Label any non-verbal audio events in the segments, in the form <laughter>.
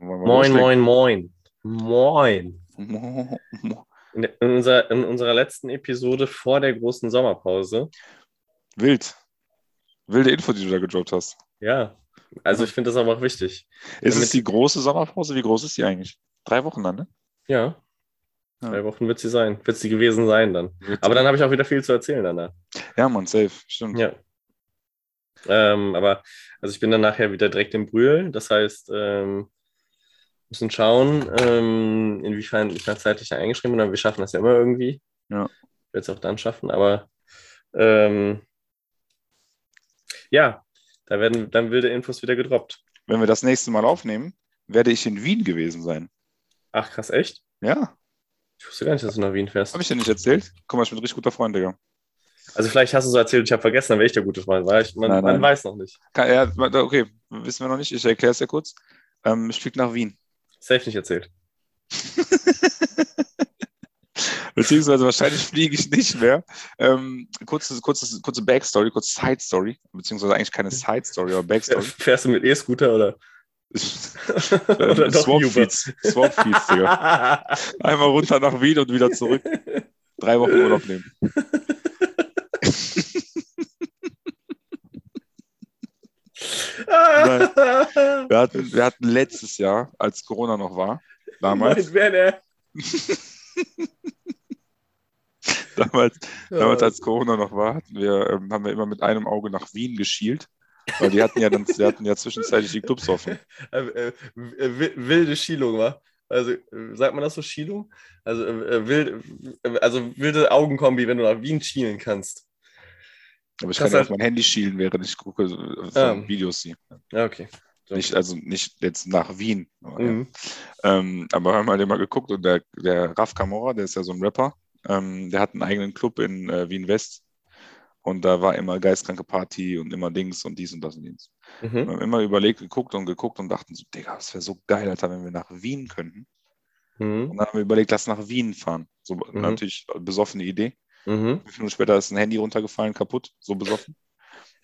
Moin, moin, moin. Moin. moin. In, in, unserer, in unserer letzten Episode vor der großen Sommerpause. Wild. Wilde Info, die du da gedroppt hast. Ja, also ich finde das aber auch wichtig. Ist Damit- es die große Sommerpause? Wie groß ist die eigentlich? Drei Wochen dann, ne? Ja, Ja. drei Wochen wird sie sein. Wird sie gewesen sein dann. Aber dann habe ich auch wieder viel zu erzählen danach. Ja, man, safe. Stimmt. Ja. Ähm, aber also ich bin dann nachher wieder direkt im Brühl. Das heißt, ähm, müssen schauen, ähm, inwiefern ich dann zeitlich eingeschrieben bin. Aber wir schaffen das ja immer irgendwie. Ja. Ich werde es auch dann schaffen. Aber ähm, ja, da werden dann wilde Infos wieder gedroppt. Wenn wir das nächste Mal aufnehmen, werde ich in Wien gewesen sein. Ach, krass, echt? Ja, Ich wusste gar nicht, dass du nach Wien fährst. habe ich dir nicht erzählt? Guck mal, ich bin ein richtig guter Freund, Digga. Also vielleicht hast du so erzählt, ich habe vergessen, dann wäre ich der gute Freund. War ich, man, Nein, man nein. weiß noch nicht. Kann, ja, okay, wissen wir noch nicht. Ich erkläre es ja kurz. Ähm, ich fliege nach Wien. Safe nicht erzählt. <laughs> Beziehungsweise wahrscheinlich fliege ich nicht mehr. Ähm, kurze, kurze, kurze Backstory, kurze Side Story, beziehungsweise eigentlich keine Side Story, aber Backstory. Fährst du mit E-Scooter oder? <laughs> oder Swap? Feeds, Swap Feeds, Digga. <laughs> Einmal runter nach Wien und wieder zurück. Drei Wochen Urlaub nehmen. <laughs> Wir hatten, wir hatten letztes Jahr, als Corona noch war, damals, Werner. <laughs> damals, damals als Corona noch war, hatten wir, ähm, haben wir immer mit einem Auge nach Wien geschielt. Weil die hatten ja dann, die hatten ja zwischenzeitlich die Clubs offen. <laughs> Äh, äh, wi- wilde Schielung, wa? Also, äh, sagt man das so, Schielung? Also, äh, äh, wild, äh, also wilde Augenkombi, wenn du nach Wien schielen kannst. Aber ich Das kann ja auf mein Handy schielen, während ich gucke, äh, Ah. Videos sehe. Ja, okay. So. Nicht, also nicht jetzt nach Wien. Aber, ja. Mhm. ähm, aber haben halt immer geguckt und der, der Raf Camora, der ist ja so ein Rapper, ähm, der hat einen eigenen Club in äh, Wien West. Und da war immer geistkranke Party und immer Dings und dies und das und dies. Wir Mhm. haben immer überlegt, geguckt und geguckt und dachten so, Digga, das wäre so geil, Alter, wenn wir nach Wien könnten. Mhm. Und dann haben wir überlegt, lass nach Wien fahren. So Mhm. natürlich besoffene Idee. Mhm. Fünf Minuten später ist ein Handy runtergefallen, kaputt, so besoffen.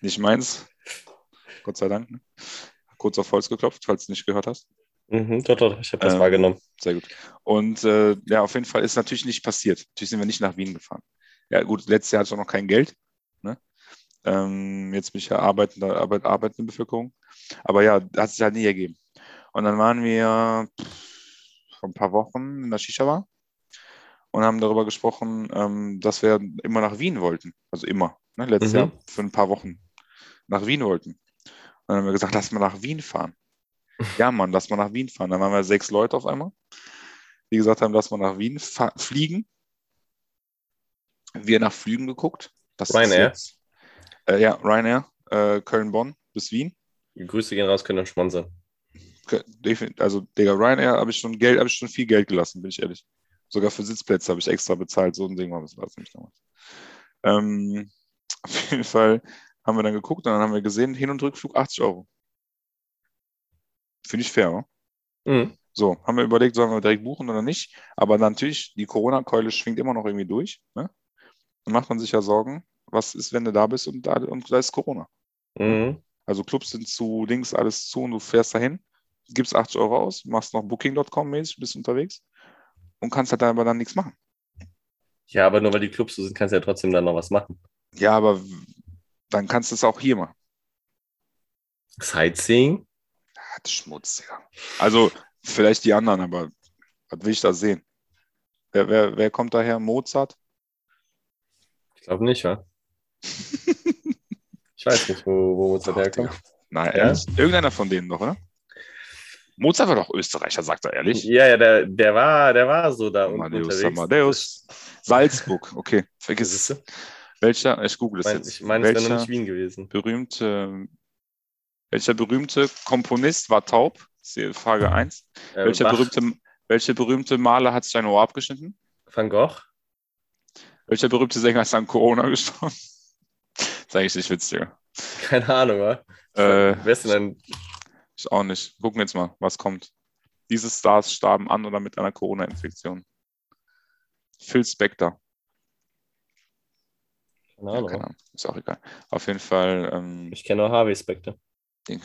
Nicht meins. Gott sei Dank. Ne? Kurz auf Holz geklopft, falls du nicht gehört hast. Mhm. Doch, doch, ich habe das Ähm, wahrgenommen. Sehr gut. Und äh, ja, auf jeden Fall ist natürlich nicht passiert. Natürlich sind wir nicht nach Wien gefahren. Ja, gut, letztes Jahr hatte ich auch noch kein Geld. Ne? Ähm, jetzt bin ich ja arbeitende, Arbeit, arbeitende Bevölkerung. Aber ja, hat sich halt nie ergeben. Und dann waren wir pff, vor ein paar Wochen in der Shisha-Bar und haben darüber gesprochen, ähm, dass wir immer nach Wien wollten. Also immer. Ne? Letztes Mhm. Jahr für ein paar Wochen nach Wien wollten. Und dann haben wir gesagt, lass mal nach Wien fahren. <laughs> Ja, Mann, lass mal nach Wien fahren. Dann waren wir sechs Leute auf einmal die gesagt haben, lass mal nach Wien fliegen. Wir nach Flügen geguckt. Das ist Ryanair? jetzt- Äh, ja, Ryanair, äh, Köln-Bonn bis Wien. Grüße gehen raus, können sponsern. Defin- Also, Digga, Ryanair habe ich schon Geld, habe ich schon viel Geld gelassen, bin ich ehrlich. Sogar für Sitzplätze habe ich extra bezahlt, so ein Ding war das nämlich damals. Ähm, <laughs> auf jeden Fall haben wir dann geguckt und dann haben wir gesehen, Hin- und Rückflug 80 Euro. Finde ich fair, oder? Mhm. So, haben wir überlegt, sollen wir direkt buchen oder nicht. Aber natürlich, die Corona-Keule schwingt immer noch irgendwie durch. Ne? Dann macht man sich ja Sorgen, was ist, wenn du da bist und da, und da ist Corona. Mhm. Also Clubs sind zu, Dings alles zu und du fährst dahin, gibst 80 Euro aus, machst noch Booking.com mäßig, bist unterwegs und kannst halt aber dann nichts machen. Ja, aber nur weil die Clubs so sind, kannst du ja trotzdem dann noch was machen. Ja, aber dann kannst du es auch hier machen. Sightseeing? Ah, das Schmutz, ja. Also vielleicht die anderen, aber was will ich da sehen? Wer, wer, wer kommt daher? Mozart? Ich glaube nicht, wa? <laughs> Ich weiß nicht, wo, wo Mozart Doch, herkommt. Nein, Ja? Irgendeiner von denen doch, oder? Mozart war doch Österreicher, sagt er ehrlich. Ja, ja, der, der, war, der war so da unten Amadeus, unterwegs. Amadeus. Salzburg, okay. Vergiss es. Welcher, ich google es meine, jetzt. ich mein, es wäre noch nicht Wien gewesen. berühmte, welcher berühmte Komponist war taub? Frage 1. Äh, welcher, Bach, berühmte, welcher berühmte Maler hat sich ein Ohr abgeschnitten? Van Gogh? Welcher berühmte Sänger ist an Corona gestorben? <laughs> Sag ich nicht witziger. Keine Ahnung, wa? Äh, Wer ist denn ein ich auch nicht. Gucken wir jetzt mal, was kommt. Diese Stars starben an oder mit einer Corona-Infektion. Phil Spector. Keine Ja, Ahnung. keine Ahnung. Ist auch egal. Auf jeden Fall, ähm, Ich kenne nur Harvey Specter. Ding.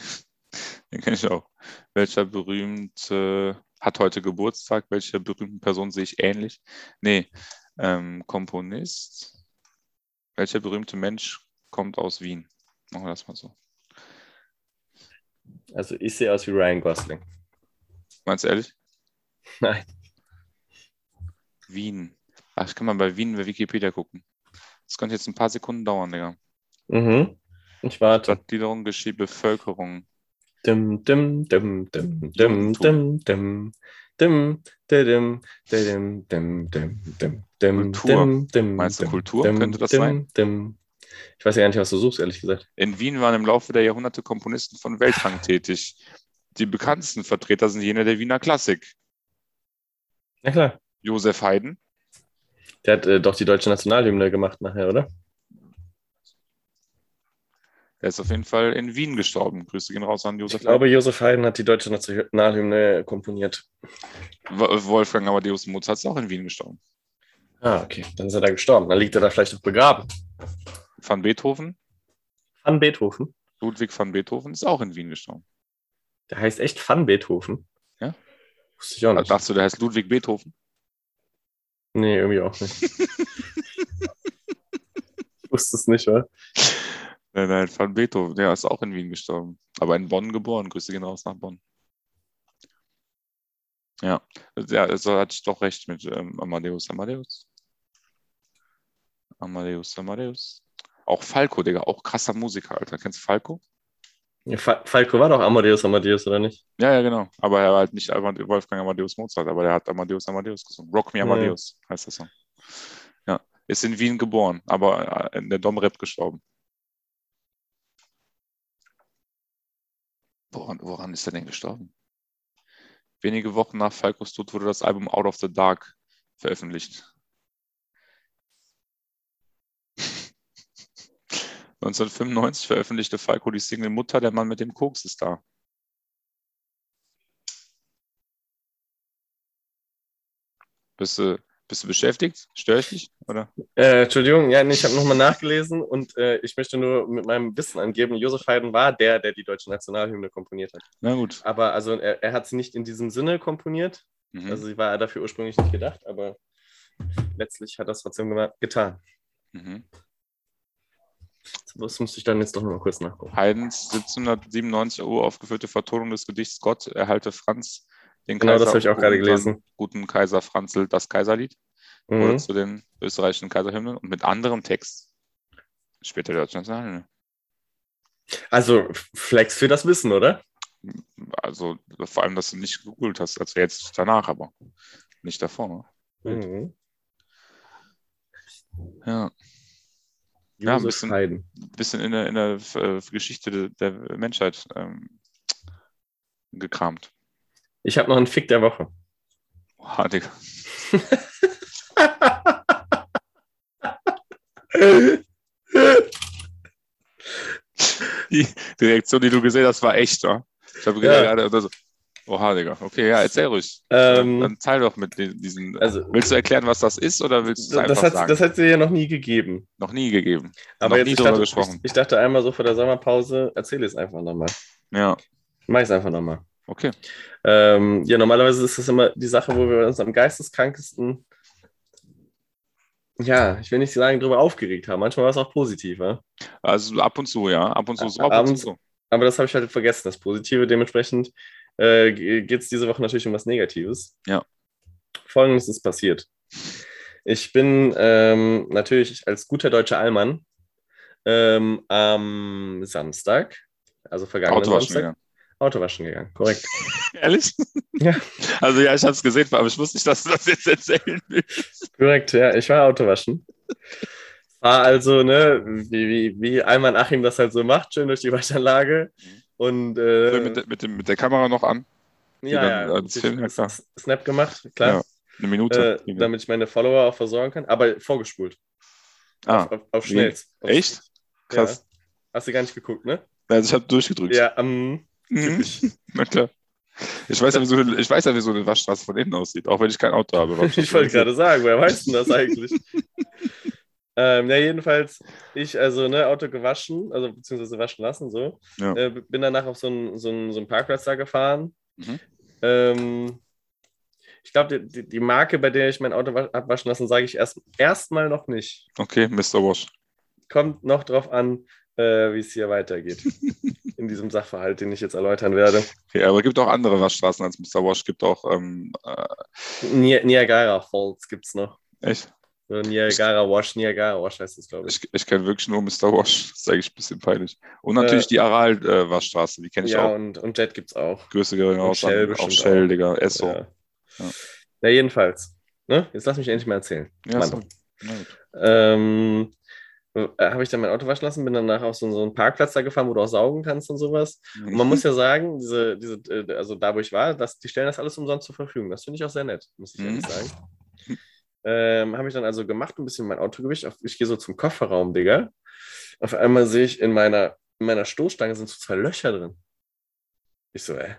Den <laughs> kenne ich auch. Welcher berühmte hat heute Geburtstag? Welcher berühmten Person sehe ich ähnlich? Nee, ähm, Komponist. Welcher berühmte Mensch kommt aus Wien? Machen wir das mal so. Also ich sehe aus wie Ryan Gosling. Meinst du ehrlich? Nein. Wien. Ach, ich kann mal bei Wien bei Wikipedia gucken. Das könnte jetzt ein paar Sekunden dauern, Digga. Mhm. Ich warte. Stadtgliederung, Geschichte, Bevölkerung. Dim, dim, dim, dim, dim, dim, dim. Dim, dim, dim, dim, dim, dim, dim, dim, Kultur. dim, dim, Meinst du dim, Kultur? dim, Könnte das dim, sein? dim. Ich weiß ja gar nicht, was du suchst, ehrlich gesagt. In Wien waren im Laufe der Jahrhunderte Komponisten von Weltrang <laughs> tätig. Die bekanntesten Vertreter sind jene der Wiener Klassik. Na klar. Josef Haydn, Der hat äh, doch die deutsche Nationalhymne gemacht nachher, oder? der ist auf jeden Fall in Wien gestorben. Grüße gehen raus an Ich Josef glaube, Josef Haydn hat die deutsche Nationalhymne komponiert. Haydn. Wolfgang Amadeus Mozart ist auch in Wien gestorben. Ah, okay. Dann ist er da gestorben. Dann liegt er da vielleicht auch begraben. Van Beethoven, Van Beethoven. Ludwig van Beethoven ist auch in Wien gestorben. Der heißt echt Van Beethoven. Ja. Wusste ich auch nicht. Dachtest du, der heißt Ludwig Beethoven? Nee, irgendwie auch nicht. <laughs> ich wusste es nicht, wa? Nein, nein, van Beethoven, der ist auch in Wien gestorben. Aber in Bonn geboren. Grüße gehen raus nach Bonn. Ja, ja also hatte ich doch recht mit ähm, Amadeus Amadeus. Amadeus Amadeus. Auch Falco, Digga, auch krasser Musiker, Alter. Kennst du Falco? Ja, Fa- Falco war doch Amadeus Amadeus, oder nicht? Ja, ja, genau. Aber er war halt nicht Amade- Wolfgang Amadeus Mozart, aber der hat Amadeus Amadeus gesungen. Rock Me Ja. Amadeus heißt der Song. Ja, ist in Wien geboren, aber äh, in der Domrep gestorben. Woran, woran ist er denn gestorben? Wenige Wochen nach Falcos Tod wurde das Album Out of the Dark veröffentlicht. 1995 veröffentlichte Falco die Single Mutter, der Mann mit dem Koks ist da. Bist du, bist du beschäftigt? Störe ich dich? Oder? Äh, Entschuldigung, ja, nee, ich habe nochmal nachgelesen und äh, ich möchte nur mit meinem Wissen angeben, Josef Haydn war der, der die deutsche Nationalhymne komponiert hat. Na gut. Aber also er, er hat sie nicht in diesem Sinne komponiert, Mhm. also sie war dafür ursprünglich nicht gedacht, aber letztlich hat er es trotzdem getan. Mhm. Das musste ich dann jetzt doch noch mal kurz nachgucken. Haydns 1797 Uhr aufgeführte Vertonung des Gedichts Gott erhalte Franz den Genau, das Kaiser habe ich auch gerade gelesen. Guten Kaiser Franzl das Kaiserlied oder Mhm. zu den österreichischen Kaiserhymnen und mit anderem Text später der deutsche Nationalhymne. Also Flex für das Wissen, oder? Also vor allem, dass du nicht gegoogelt hast, also jetzt danach, aber nicht davor. Ne? Mhm. Ja, Ja, ein bisschen- Haydn. ein bisschen in der, in der äh, Geschichte der, der Menschheit ähm, gekramt. Ich habe noch einen Fick der Woche. Oha, Digga. Die, <laughs> die Reaktion, die du gesehen hast, war echt, wa? Ich habe Ja. gerade oder so. Oha, Digga. Okay, ja, erzähl ruhig. Ähm, Dann teil doch mit diesen. also, willst du erklären, was das ist oder willst du es das einfach hat sagen? das hat sie ja noch nie gegeben. Noch nie gegeben. Aber Noch jetzt nie ich dachte, gesprochen. Ich, ich dachte einmal so vor der Sommerpause, erzähle es einfach nochmal. Ja, Mach es einfach nochmal. okay. Ähm, ja, normalerweise ist das immer die Sache, wo wir uns am geisteskrankesten, ja, ich will nicht sagen, darüber aufgeregt haben. Manchmal war es auch positiv, ja? Also ab und zu, ja. Ab und zu, so Ja, ab und zu so. aber das habe ich halt vergessen, das Positive. Dementsprechend äh, geht es diese Woche natürlich um was Negatives. Ja. Folgendes ist passiert. Ich bin ähm, natürlich als guter deutscher Allmann ähm, am Samstag, also vergangenen Auto waschen Samstag, gegangen. Auto waschen gegangen. Korrekt. <laughs> Ehrlich? Ja. Also ja, ich habe es gesehen, aber ich wusste nicht, dass du das jetzt erzählen willst. Korrekt, ja, ich war Autowaschen. War also, ne, wie, wie, wie Alman Achim das halt so macht, schön durch die Waschanlage. Und äh, mit, der- mit, dem, mit der Kamera noch an. ja, dann ja, Film, ja, Snap gemacht, klar, Ja, Eine Minute. äh, damit ich meine Follower auch versorgen kann, aber vorgespult. ah, Auf, auf, auf wie? schnell. Auf- echt? Krass. Ja. Hast du gar nicht geguckt, ne? Also ich habe durchgedrückt. Ja, ähm, Mhm. <laughs> Na klar. Ich weiß, ja, wie so eine, ich weiß ja, wie so eine Waschstraße von innen aussieht, auch wenn ich kein Auto habe. <laughs> ich wollte gerade sagen, wer weiß denn das eigentlich? <laughs> Ähm, ja, jedenfalls, ich, also, ne, Auto gewaschen, also beziehungsweise waschen lassen, so. Ja. Äh, bin danach auf so einen so einen- so Parkplatz da gefahren. Mhm. Ähm, ich glaube, die, die, Marke, bei der ich mein Auto wa- abwaschen lassen, sage ich erst erstmal noch nicht. Okay, Mr. Wash. Kommt noch drauf an, äh, wie es hier weitergeht. <laughs> In diesem Sachverhalt, den ich jetzt erläutern werde. Okay, aber es gibt auch andere Waschstraßen als Mr. Wash. gibt auch, ähm, äh, Ni Niagara Falls gibt es noch. echt? So Niagara Wash, Niagara Wash heißt es, glaube ich. Ich, ich kenne wirklich nur Mr. Wash. <laughs> Das ist eigentlich ein bisschen peinlich. Und natürlich Äh, die Aral-Waschstraße, die kenne ich Ja, auch. und, und Jet gibt es auch. Raus Shell an, auch Shell, auch. Digga. Esso. Ja. Ja. Ja. ja, jedenfalls. Ne? Jetzt lass mich endlich mal erzählen. So. Na gut. Ähm, äh, habe ich dann mein Auto waschen lassen, bin danach auf so, so einen Parkplatz da gefahren, wo du auch saugen kannst und sowas. Und man muss ja sagen, diese, diese, äh, also da, wo ich war, das, die stellen das alles umsonst zur Verfügung. Das finde ich auch sehr nett, muss ich Mhm. ehrlich sagen. Ähm, habe ich dann also gemacht, ein bisschen mein Autogewicht. Ich gehe so zum Kofferraum, Digga. Auf einmal sehe ich in meiner, in meiner Stoßstange sind so zwei Löcher drin. Ich so, äh.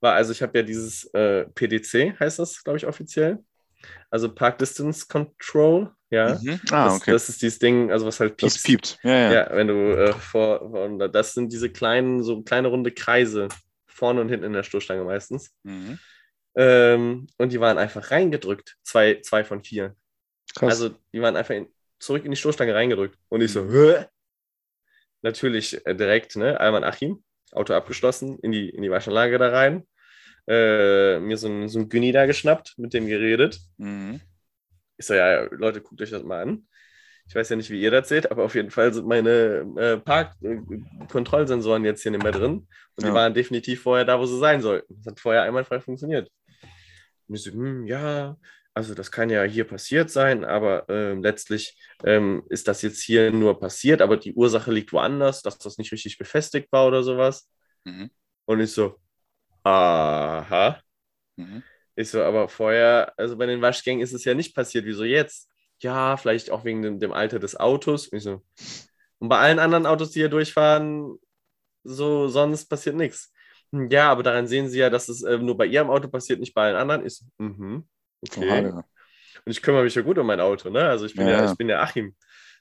War also, ich habe ja dieses äh, PDC, heißt das, glaube ich, offiziell. Also Park Distance Control, ja. Mhm. Ah, das, okay. das ist dieses Ding, also was halt Das piept. Ja, ja. ja, wenn du äh, vor, vor, das sind diese kleinen, so kleine runde Kreise vorne und hinten in der Stoßstange meistens. Mhm. Ähm, und die waren einfach reingedrückt, zwei, zwei von vier. Krass. Also die waren einfach in, zurück in die Stoßstange reingedrückt. Und ich so, Mhm. Hä? natürlich äh, direkt, ne, Alman Achim, Auto abgeschlossen, in die, in die Waschanlage da rein. Äh, mir so ein, so ein Günni da geschnappt, mit dem geredet. mhm. Ich so, ja, Leute, guckt euch das mal an. Ich weiß ja nicht, wie ihr das seht, aber auf jeden Fall sind meine äh, Parkkontrollsensoren jetzt hier nicht mehr drin. Und die Ja. waren definitiv vorher da, wo sie sein sollten. Das hat vorher einwandfrei funktioniert. Und ich so, hm, ja, also das kann ja hier passiert sein, aber ähm, letztlich ähm, ist das jetzt hier nur passiert, aber die Ursache liegt woanders, dass das nicht richtig befestigt war oder sowas. Mhm. Und ich so, aha. Mhm. Ich so, aber vorher, also bei den Waschgängen ist es ja nicht passiert. Wieso jetzt? Ja, vielleicht auch wegen dem, dem Alter des Autos. Ich so, und bei allen anderen Autos, die hier durchfahren, so sonst passiert nichts. "Hm, Ja, aber daran sehen Sie ja, dass es äh, nur bei Ihrem Auto passiert, nicht bei allen anderen. So, mhm. Okay. Oha, Digga. Und ich kümmere mich ja gut um mein Auto, ne? Also ich bin ja, Ja. ich bin ja Achim.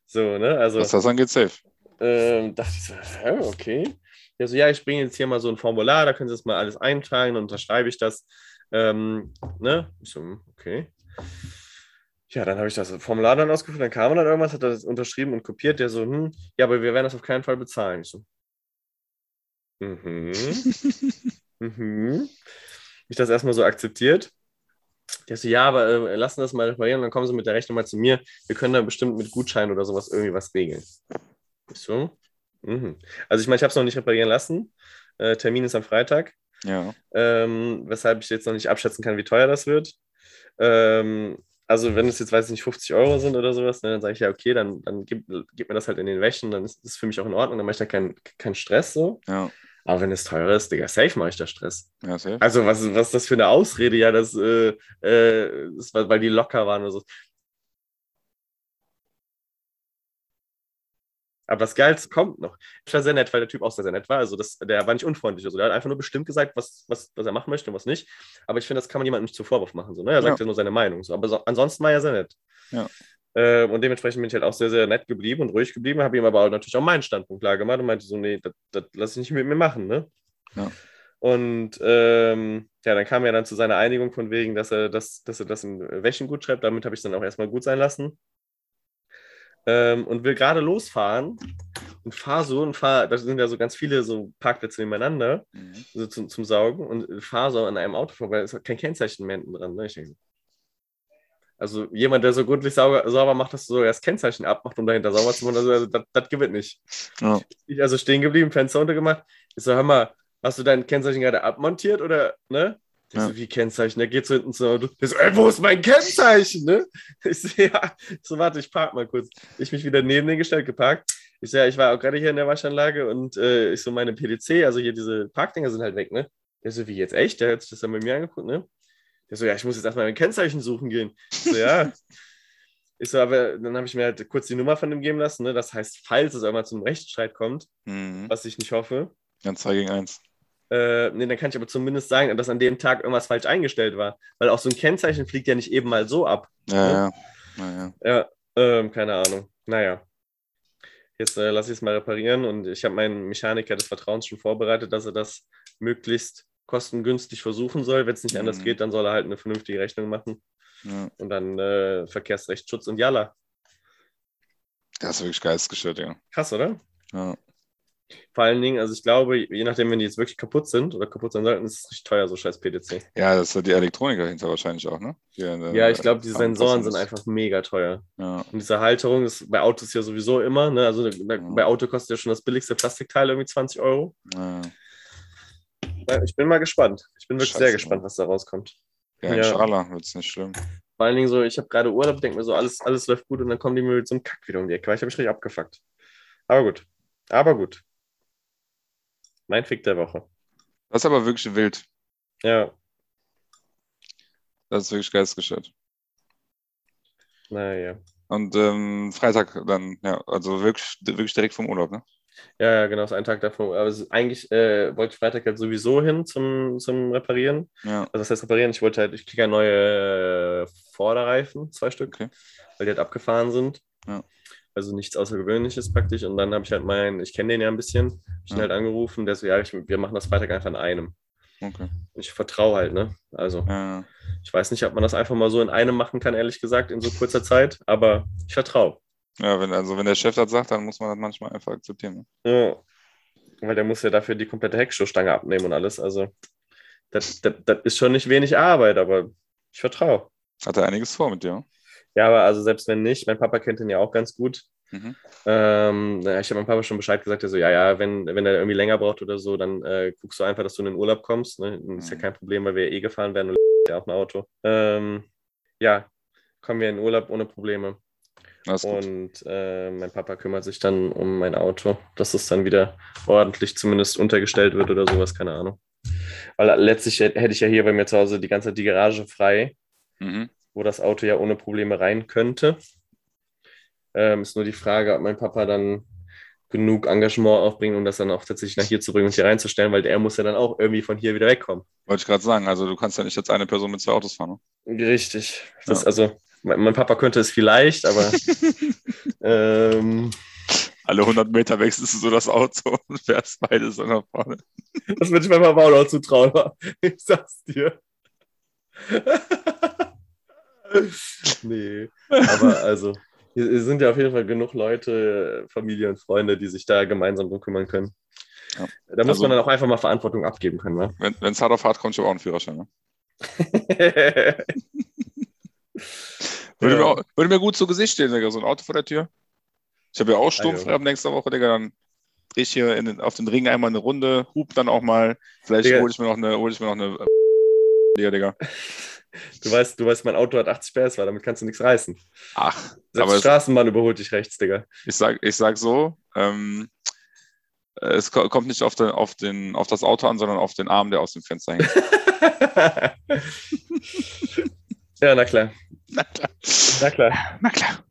So, ne? Also Was das angeht, safe. ähm, dachte ich so, hä, okay. Ja, so, ja, ich bringe jetzt hier mal so ein Formular, da können Sie das mal alles eintragen, dann unterschreibe ich das. Ähm, ne? Ich so, hm, okay. Ja, dann habe ich das Formular dann ausgefüllt, dann kam er dann irgendwas, hat er das unterschrieben und kopiert, der so, hm, ja, aber wir werden das auf keinen Fall bezahlen. Ich so, mhm, mhm. Ich das erstmal so akzeptiert. Der so, ja, aber äh, lassen das mal reparieren, dann kommen Sie mit der Rechnung mal zu mir. Wir können da bestimmt mit Gutschein oder sowas irgendwie was regeln. So, mhm. Also ich meine, ich habe es noch nicht reparieren lassen. Äh, Termin ist am Freitag, Ja. ähm, weshalb ich jetzt noch nicht abschätzen kann, wie teuer das wird. Ähm, also wenn es jetzt, weiß ich nicht, 50 Euro sind oder sowas, ne, dann sage ich ja, okay, dann, dann gib, gib mir das halt in den Wäschen, dann ist das für mich auch in Ordnung, dann mache ich da keinen keinen Stress so. Ja. Aber wenn es teurer ist, Digga, safe mache ich da Stress. Ja, safe. Also was, was ist das für eine Ausrede? Ja, das, äh, äh, das war, weil die locker waren oder so. Aber das Geilste kommt noch. Ich war sehr nett, weil der Typ auch sehr, sehr nett war. Also das, der war nicht unfreundlich. Also der hat einfach nur bestimmt gesagt, was, was, was er machen möchte und was nicht. Aber ich finde, das kann man jemandem nicht zum Vorwurf machen. So, ne? Er sagt ja. nur seine Meinung. So. Aber so, ansonsten war er sehr nett. Ja. Ähm, und dementsprechend bin ich halt auch sehr, sehr nett geblieben und ruhig geblieben, habe ihm aber auch natürlich auch meinen Standpunkt klar gemacht und meinte so, nee, das, das lass ich nicht mit mir machen, ne? Ja. Und ähm, ja, dann kam er dann zu seiner Einigung von wegen, dass er das, dass er das in Wäschen gut schreibt. Damit habe ich es dann auch erstmal gut sein lassen. Ähm, und will gerade losfahren und fahre so und fahre, da sind ja so ganz viele so Parkplätze nebeneinander, Mhm. so zum, zum Saugen und fahre so an einem Auto vorbei, ist kein Kennzeichen mehr hinten dran. Ne? Ich denke, so, also jemand, der so gründlich sauber, sauber macht, dass so das Kennzeichen abmacht, um dahinter sauber zu machen, also, also das, das gewinnt nicht. Ja. Ich also stehen geblieben, Fenster runtergemacht. Ich so, hör mal, hast du dein Kennzeichen gerade abmontiert oder, ne? Ja. so, wie Kennzeichen? Der geht so hinten zum Auto. Der so, ey, wo ist mein Kennzeichen, ne? <laughs> Ich so, ja. So, warte, ich park mal kurz. Ich mich wieder neben den gestellt, geparkt. Ich so, ja, ich war auch gerade hier in der Waschanlage und äh, ich so, meine PDC, also hier diese Parkdinger sind halt weg, ne? Der so, wie jetzt echt? Der hat sich das dann bei mir angeguckt, ne? Der so, ja, ich muss jetzt erstmal mein Kennzeichen suchen gehen. Ich so, ja. <laughs> Ich so, aber dann habe ich mir halt kurz die Nummer von dem geben lassen, ne? Das heißt, falls es einmal zum Rechtsstreit kommt, Mhm. was ich nicht hoffe, Ganz 2 gegen 1. äh, nee, dann kann ich aber zumindest sagen, dass an dem Tag irgendwas falsch eingestellt war. Weil auch so ein Kennzeichen fliegt ja nicht eben mal so ab. Ja, ja. ja, ja. Ja. Ähm, keine Ahnung. Naja. Jetzt äh, lasse ich es mal reparieren und ich habe meinen Mechaniker des Vertrauens schon vorbereitet, dass er das möglichst kostengünstig versuchen soll. Wenn es nicht Mhm. anders geht, dann soll er halt eine vernünftige Rechnung machen Ja. und dann äh, Verkehrsrechtsschutz und Jalla. Das ist wirklich geistesgestört, ja. Krass, oder? ja. Vor allen Dingen, also ich glaube, je nachdem, wenn die jetzt wirklich kaputt sind oder kaputt sein sollten, ist es richtig teuer, so scheiß PDC. Ja, das ist die Elektronik dahinter wahrscheinlich auch, ne? Die, äh, Ja, ich glaube, dran Sensoren sind einfach mega teuer. Ja. Und diese Halterung ist bei Autos ja sowieso immer, ne? Also bei, Mhm. bei Auto kostet ja schon das billigste Plastikteil irgendwie 20 Euro. Ja, Ja, Ich bin mal gespannt. Ich bin wirklich Scheiße, sehr gespannt, Mann. was da rauskommt. ja in Ja. Wird es nicht schlimm. Vor allen Dingen so, ich habe gerade Urlaub, denke mir so, alles, alles läuft gut und dann kommen die mir mit so einem Kack wieder um die Ecke, weil ich habe mich richtig abgefuckt. Aber gut. Aber gut. Mein Fick der Woche. Das ist aber wirklich wild. Ja, Das ist wirklich geistesgestört. naja. Und ähm, Freitag dann, ja, also wirklich, wirklich direkt vom Urlaub, ne? Ja, ja, genau, ist ein Tag davor. Aber eigentlich äh, wollte ich Freitag halt sowieso hin zum, zum Reparieren. Ja, Also das heißt reparieren, ich wollte halt, ich kriege ja neue äh, Vorderreifen, zwei Stück, okay. weil die halt abgefahren sind. Ja. Also nichts Außergewöhnliches praktisch. Und dann habe ich halt meinen, ich kenne den ja ein bisschen, hab ich ihn Ja. halt angerufen, der so, ja, ich, wir machen das Freitag einfach in einem. Okay. Ich vertraue halt, ne? Also Ja, ich weiß nicht, ob man das einfach mal so in einem machen kann, ehrlich gesagt, in so kurzer Zeit, aber ich vertraue. ja wenn, also wenn der Chef das sagt, dann muss man das manchmal einfach akzeptieren. Ne? Ja. Weil der muss ja dafür die komplette Heckstoßstange abnehmen und alles. Also das, das, das ist schon nicht wenig Arbeit, aber ich vertraue. Hat er einiges vor mit dir? Ja, aber also selbst wenn nicht, mein Papa kennt ihn ja auch ganz gut. Mhm. Ähm, ich habe meinem Papa schon Bescheid gesagt, er so, ja, ja, wenn, wenn er irgendwie länger braucht oder so, dann äh, guckst du einfach, dass du in den Urlaub kommst. Ne? Ist ja Mhm. kein Problem, weil wir eh gefahren werden und <laughs> ja auch ein Auto. Ähm, ja, kommen wir in den Urlaub ohne Probleme. Und äh, mein Papa kümmert sich dann um mein Auto, dass es dann wieder ordentlich zumindest untergestellt wird oder sowas, keine Ahnung. Weil letztlich hätte ich ja hier bei mir zu Hause die ganze Zeit die Garage frei, Mhm. Wo das Auto ja ohne Probleme rein könnte. Ähm, ist nur die Frage, ob mein Papa dann genug Engagement aufbringt, um das dann auch tatsächlich nach hier zu bringen und hier reinzustellen, weil er muss ja dann auch irgendwie von hier wieder wegkommen. Wollte ich gerade sagen, also du kannst ja nicht als eine Person mit zwei Autos fahren. Ne? Richtig. Ja. Also, mein, mein Papa könnte es vielleicht, aber <laughs> ähm, Alle 100 Meter wechselst du so das Auto <laughs> und fährst beide so nach vorne. das würde ich meinem Papa auch noch zutrauen. <laughs> Ich sag's dir. <laughs> nee, aber also, hier sind ja auf jeden Fall genug Leute, Familie und Freunde, die sich da gemeinsam drum kümmern können. Ja. Da muss Also- man dann auch einfach mal Verantwortung abgeben können, ne? Wenn es hart auf hart kommt, ich habe auch einen Führerschein. Ne? <laughs> Würde, Ja. mir auch, würde mir gut zu Gesicht stehen, Digga, so ein Auto vor der Tür. Ich habe ja auch Ah, sturmfrei ja. ab nächster Woche, Digga, dann drehe ich hier den, auf den Ring einmal eine Runde, hub dann auch mal. Vielleicht hole ich mir noch eine, hole ich mir noch eine äh, Digga, Digga. <laughs> Du weißt, du weißt, mein Auto hat 80 PS, weil damit kannst du nichts reißen. Ach, Selbst aber Straßenbahn überholt dich rechts, Digga. ich sag, ich sag so, ähm, es ko- kommt nicht auf, den, auf, den, auf das Auto an, sondern auf den Arm, der aus dem Fenster hängt. <laughs> ja, na klar. Na klar. Na klar. Na klar.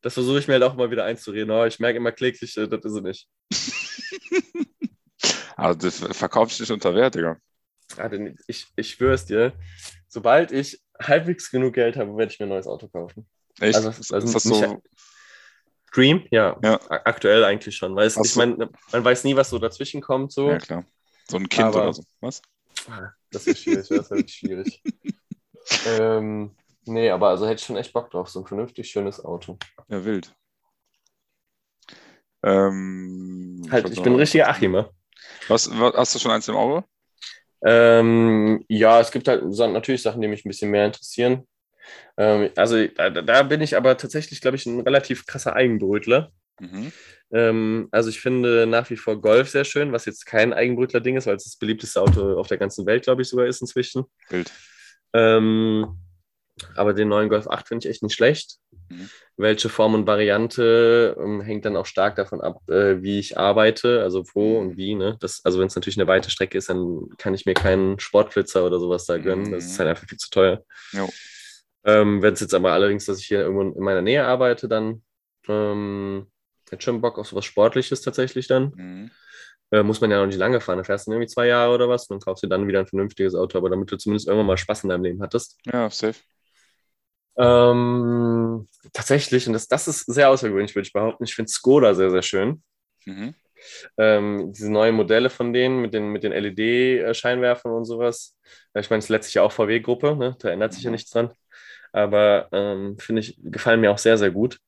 Das versuche ich mir halt auch mal wieder einzureden. Aber ich merke immer kläglich, äh, das ist es nicht. <laughs> Also das verkauft sich nicht unter Wert, Digga. Ah, ich, ich schwöre es dir, sobald ich halbwegs genug Geld habe, werde ich mir ein neues Auto kaufen. Echt? Also, ist, also ist das so? Dream? Ja, Ja. aktuell eigentlich schon. Weil es, ich meine, man weiß nie, was so dazwischen kommt. So. Ja, klar. So ein Kind Aber- oder so. Was? Ah, Das ist schwierig, das ist wirklich schwierig. <laughs> ähm, nee, aber also hätte ich schon echt Bock drauf, so ein vernünftig schönes Auto. Ja, wild. Ähm, Halt, ich bin ein richtiger Achimer. Was, was, hast du schon eins im Auge? Ähm, ja, es gibt halt natürlich Sachen, die mich ein bisschen mehr interessieren. Ähm, also da, da bin ich aber tatsächlich, glaube ich, ein relativ krasser Eigenbrötler. Mhm. Ähm, also ich finde nach wie vor Golf sehr schön, was jetzt kein Eigenbrötler-Ding ist, weil es das beliebteste Auto auf der ganzen Welt, glaube ich, sogar ist inzwischen. Wild. Ähm, aber den neuen Golf 8 finde ich echt nicht schlecht. Mhm. Welche Form und Variante ähm, hängt dann auch stark davon ab, äh, wie ich arbeite, also wo Mhm. und wie. Ne? Das, also wenn es natürlich eine weite Strecke ist, dann kann ich mir keinen Sportflitzer oder sowas da gönnen. Das ist Mhm. halt einfach viel zu teuer. Ähm, wenn es jetzt aber allerdings, dass ich hier irgendwo in meiner Nähe arbeite, dann ähm, hätte schon Bock auf sowas Sportliches tatsächlich dann. Mhm. Äh, muss man ja noch nicht lange fahren. Da fährst du irgendwie zwei Jahre oder was und dann kaufst du dann wieder ein vernünftiges Auto, aber damit du zumindest irgendwann mal Spaß in deinem Leben hattest. Ja, safe. Ähm, tatsächlich, und das, das ist sehr außergewöhnlich, würde ich behaupten. Ich finde Skoda sehr, sehr schön. Mhm. Ähm, diese neuen Modelle von denen mit den, mit den LED-Scheinwerfern und sowas. Ich meine, es ist letztlich ja auch VW-Gruppe, ne? da ändert sich ja Mhm. nichts dran. Aber ähm, finde ich, gefallen mir auch sehr, sehr gut.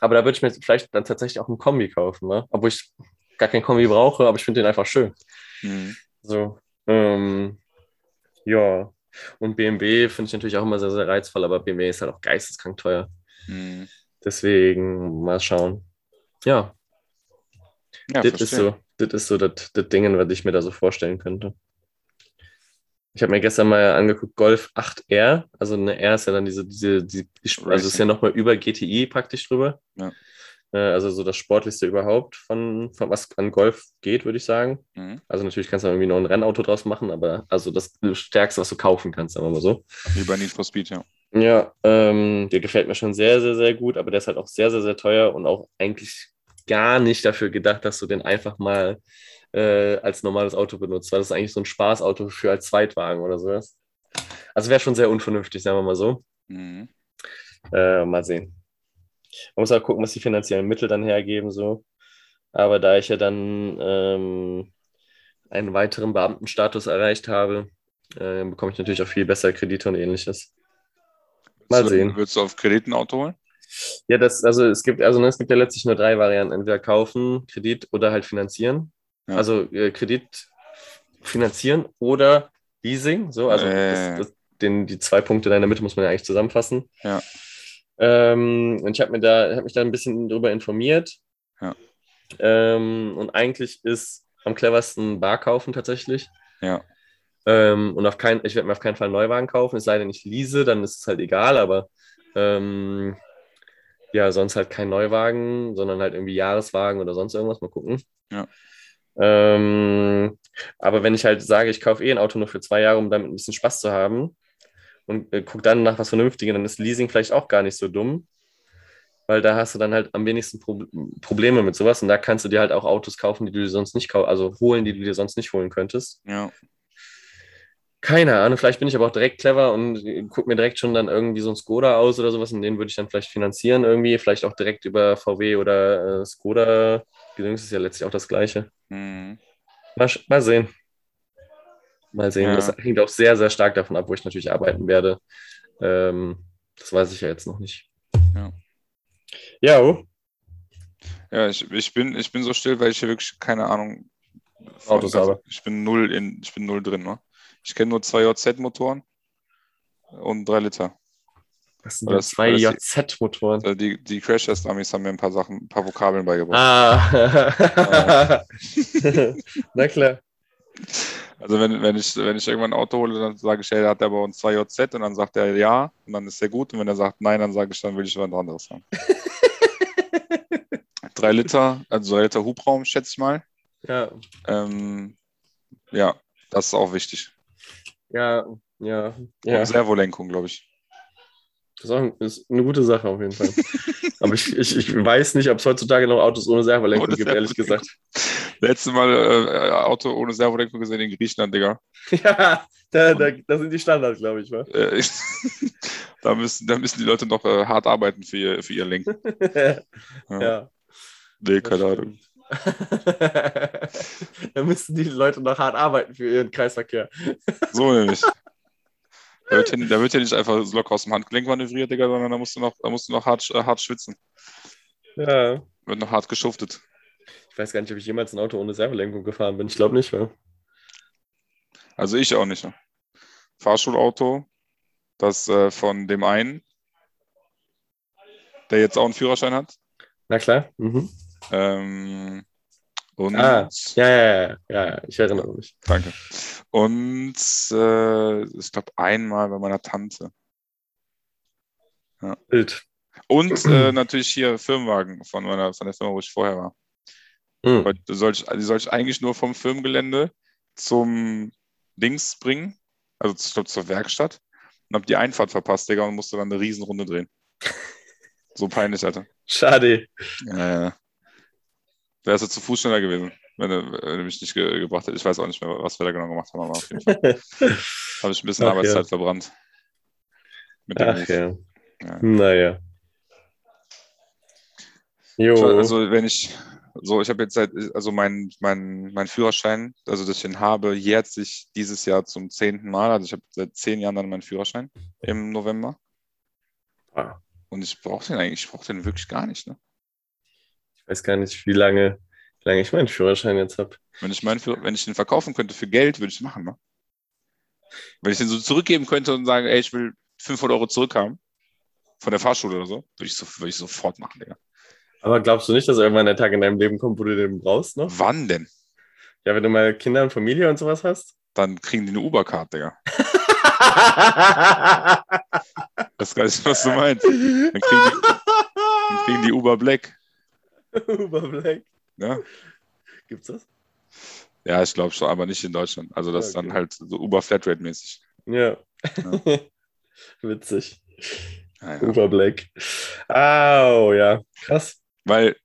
Aber da würde ich mir vielleicht dann tatsächlich auch ein Kombi kaufen, ne? obwohl ich gar kein Kombi brauche, aber ich finde den einfach schön. Mhm. So, ähm, ja. Und BMW finde ich natürlich auch immer sehr, sehr reizvoll, aber BMW ist halt auch geisteskrank teuer. Mhm. Deswegen mal schauen. Ja, Ja, das ist so, das ist so das, das Ding, was ich mir da so vorstellen könnte. Ich habe mir gestern mal angeguckt, Golf 8R, also eine R ist ja dann diese, diese, die, die also ist ja nochmal über GTI praktisch drüber. Ja. Äh, Also so das Sportlichste überhaupt von, von was an Golf geht, würde ich sagen. Mhm. Also natürlich kannst du irgendwie noch ein Rennauto draus machen, aber also das Stärkste, was du kaufen kannst, sagen wir mal so. Wie bei Need for Speed, ja. Ja, ähm, der gefällt mir schon sehr, sehr, sehr gut, aber der ist halt auch sehr, sehr, sehr teuer und auch eigentlich gar nicht dafür gedacht, dass du den einfach mal äh, als normales Auto benutzt, weil das ist eigentlich so ein Spaßauto für als Zweitwagen oder sowas. Also wäre schon sehr unvernünftig, sagen wir mal so. Mhm. Äh, mal sehen. Man muss auch gucken, was die finanziellen Mittel dann hergeben, so. Aber da ich ja dann ähm, einen weiteren Beamtenstatus erreicht habe, äh, bekomme ich natürlich auch viel besser Kredite und ähnliches. Mal du- sehen. Würdest du auf Kredit ein Auto holen? Ja, das, also es gibt, also ne, es gibt ja letztlich nur drei Varianten: entweder kaufen, Kredit oder halt finanzieren. Ja. Also äh, Kredit finanzieren oder Leasing. So, also Äh. das, das, den, die zwei Punkte da in der Mitte muss man ja eigentlich zusammenfassen. Ja. Ähm, und ich habe mir da, habe mich da ein bisschen drüber informiert. Ja. Ähm, und eigentlich ist am cleversten Bar kaufen tatsächlich. Ja. Ähm, und auf keinen, ich werde mir auf keinen Fall einen Neuwagen kaufen, es sei denn, ich lease, dann ist es halt egal, aber ähm, ja, sonst halt kein Neuwagen, sondern halt irgendwie Jahreswagen oder sonst irgendwas, mal gucken. Ja. Ähm, aber wenn ich halt sage, ich kaufe eh ein Auto nur für zwei Jahre, um damit ein bisschen Spaß zu haben und äh, gucke dann nach was Vernünftiges, dann ist Leasing vielleicht auch gar nicht so dumm, weil da hast du dann halt am wenigsten Pro Probleme mit sowas und da kannst du dir halt auch Autos kaufen, die du dir sonst nicht kaufen, also holen, die du dir sonst nicht holen könntest. Ja. Keine Ahnung, vielleicht bin ich aber auch direkt clever und gucke mir direkt schon dann irgendwie so ein Skoda aus oder sowas und den würde ich dann vielleicht finanzieren irgendwie, vielleicht auch direkt über VW oder äh, Skoda. Gedöns ist ja letztlich auch das Gleiche. Mhm. Mal, mal sehen. Mal sehen. Ja. Das hängt auch sehr, sehr stark davon ab, wo ich natürlich arbeiten werde. Ähm, das weiß ich ja jetzt noch nicht. Ja. Ja, oh. Ja, ich, ich, bin, ich bin so still, weil ich hier wirklich keine Ahnung von- Autos also habe. Ich bin null in, ich bin null drin, ne? Ich kenne nur zwei JZ-Motoren und drei Liter. das sind das- zwei JZ-Motoren. Also die, die Crash-Test-Amis haben mir ein paar Sachen, ein paar Vokabeln beigebracht. Ah. <laughs> Na klar. <laughs> Also wenn, wenn, ich, wenn ich irgendwann ein Auto hole, dann sage ich, hey, hat der bei uns zwei JZ und dann sagt er ja und dann ist der gut und wenn er sagt nein, dann sage ich, dann will ich was anderes haben. <laughs> drei Liter, also drei Liter Hubraum, schätze ich mal. Ja, Ähm, ja, das ist auch wichtig. ja, ja. ja. Und Servolenkung, glaube ich. Das ist, auch ist eine gute Sache auf jeden Fall. <laughs> Aber ich, ich, ich weiß nicht, ob es heutzutage noch Autos ohne Servolenkung gibt, ehrlich gesagt. Letztes Mal äh, Auto ohne Servolenkung gesehen in Griechenland, Digga. <laughs> Ja, da, da, das sind die Standards, glaube ich. Wa? Äh, <laughs> da, müssen, da müssen die Leute noch äh, hart arbeiten für ihr, für ihr Lenken. <laughs> Ja. ja. Nee, keine Ahnung. da müssen die Leute noch hart arbeiten für ihren Kreisverkehr. So nämlich. Da wird, ja, da wird ja nicht einfach so locker aus dem Handgelenk manövriert, Digga, sondern da musst du noch, da musst du noch hart, äh, hart schwitzen. Ja. Wird noch hart geschuftet. Ich weiß gar nicht, ob ich jemals ein Auto ohne Servolenkung gefahren bin. Ich glaube nicht. Wa? Also ich auch nicht. Ne? Fahrschulauto, das äh, von dem einen, der jetzt auch einen Führerschein hat. Na klar. Mhm. Ähm, und Ah, Ja, ja, ja, ja, ja, ich erinnere mich. danke. Und äh, ich glaube einmal bei meiner Tante. Bild. Und äh, natürlich hier Firmenwagen von meiner von der Firma, wo ich vorher war. Mhm. Weil Die soll ich, die soll ich eigentlich nur vom Firmengelände zum Dings bringen, also ich glaub, zur Werkstatt. Und habe die Einfahrt verpasst, Digga, und musste dann eine Riesenrunde drehen. <laughs> So peinlich, Alter. Schade. Ja, ja. Wärst du zu Fuß schneller gewesen, wenn du, wenn du mich nicht ge gebracht hättest. Ich weiß auch nicht mehr, was wir da genau gemacht haben, aber auf jeden Fall <laughs> habe ich ein bisschen Ach, Arbeitszeit ja. verbrannt. Mit Ach Move. ja. Ja. Naja. Jo. Also wenn ich, so ich habe jetzt seit, also mein, mein, mein Führerschein, also dass ich den habe, jährt sich dieses Jahr zum zehnten Mal. Also ich habe seit zehn Jahren dann meinen Führerschein im November. Ah, Und ich brauche den eigentlich, ich brauche den wirklich gar nicht. Ne? ich weiß gar nicht, wie lange, wie lange ich meinen Führerschein jetzt habe. Wenn ich meinen wenn ich den verkaufen könnte für Geld, würde ich es machen. Ne? Wenn ich den so zurückgeben könnte und sagen, ey, ich will 500 Euro zurückhaben von der Fahrschule oder so, würde ich, so, würde ich sofort machen, Digga. Aber glaubst du nicht, dass irgendwann der Tag in deinem Leben kommt, wo du den brauchst noch? Wann denn? Ja, wenn du mal Kinder und Familie und sowas hast? Dann kriegen die eine Uber-Card, Digga. <laughs> Das ist gar nicht, was du meinst. Dann kriegen die, dann kriegen die Uber Black. Uber Black. Ja, Gibt's das? ja ich glaube schon, aber nicht in Deutschland. Also das ist Okay. dann halt so Uber Flatrate-mäßig. Ja. Ja. <laughs> Witzig. Ja, ja. Uber Black. Au, ja. Krass. Weil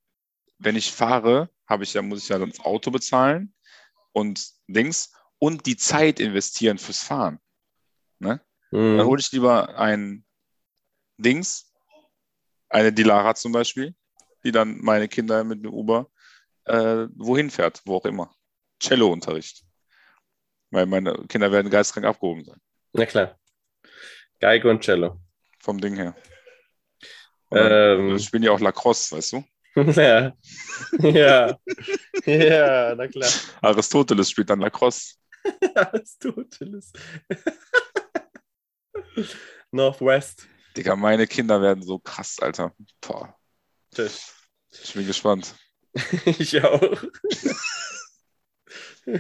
wenn ich fahre, habe ich ja, muss ich ja das Auto bezahlen und Dings und die Zeit investieren fürs Fahren. Dann Mhm. hole ich lieber ein Dings, eine Dilara zum Beispiel, die dann meine Kinder mit dem Uber äh, wohin fährt, wo auch immer. Cello-Unterricht. Weil meine Kinder werden geistkrank abgehoben sein, Na klar. Geige und Cello. vom Ding her. Dann Ähm. spielen ja auch Lacrosse, weißt du? <laughs> ja. ja. Ja, na klar. Aristoteles spielt dann Lacrosse. <laughs> Aristoteles. <laughs> Northwest. Digga, meine Kinder werden so krass, Alter. Boah, Tisch. ich bin gespannt. Ich auch.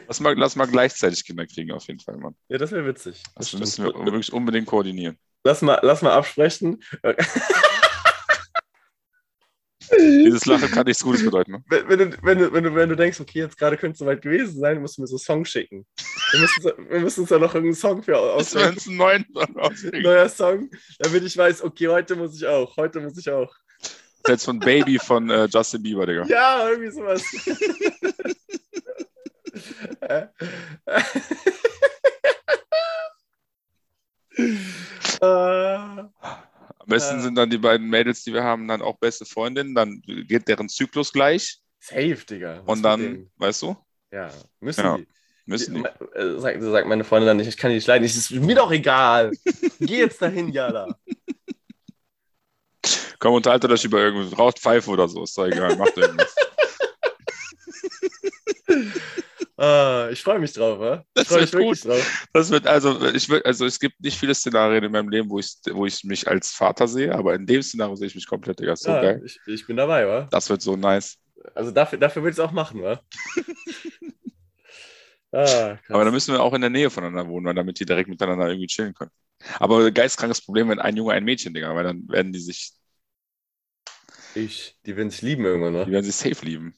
Lass mal, lass mal gleichzeitig Kinder kriegen, auf jeden Fall, Mann. Ja, das wäre witzig. Das stimmt. müssen wir wirklich unbedingt koordinieren. Lass mal, lass mal absprechen. Dieses Lachen kann nichts Gutes bedeuten. Ne? Wenn, wenn, du, wenn, du, wenn, du, wenn du denkst, okay, jetzt gerade könnte es soweit gewesen sein, musst du mir so Songs schicken. Wir müssen, wir müssen uns da noch irgendeinen Song für ausdenken. uns ein neuen Song. Neuer Song, damit ich weiß, okay, heute muss ich auch. Heute muss ich auch. Jetzt von Baby von äh, Justin Bieber, Digga. Ja, irgendwie sowas. <laughs> äh, Am <laughs> besten Ja. sind dann die beiden Mädels, die wir haben, dann auch beste Freundinnen. Dann geht deren Zyklus gleich. safe, Digga. Was Und dann, weißt du, Ja, müssen Ja, die. müssen die. die äh, sagt, sagt meine Freundin dann nicht, ich kann die nicht leiden. Ich, ist mir doch egal. <laughs> Geh jetzt dahin, Jala. Komm, unterhaltet euch über irgendwas. Raucht Pfeife oder so. Ist doch egal. Macht <laughs> irgendwas. Ah, ich freue mich drauf? Ich Das wird wirklich drauf. Das wird also, ich will, also es gibt nicht viele Szenarien in meinem Leben, wo ich, wo ich mich als Vater sehe, aber in dem Szenario sehe ich mich komplett, Digga. So ja, geil. ich, ich bin dabei, wa? Das wird so nice. Also dafür, dafür will ich es auch machen, wa? <laughs> ah. Aber dann müssen wir auch in der Nähe voneinander wohnen, damit die direkt miteinander irgendwie chillen können. Aber geistkrankes Problem, wenn ein Junge, ein Mädchen, Digga, weil dann werden die sich, ich, die werden sich lieben irgendwann, die ne? werden sich safe lieben.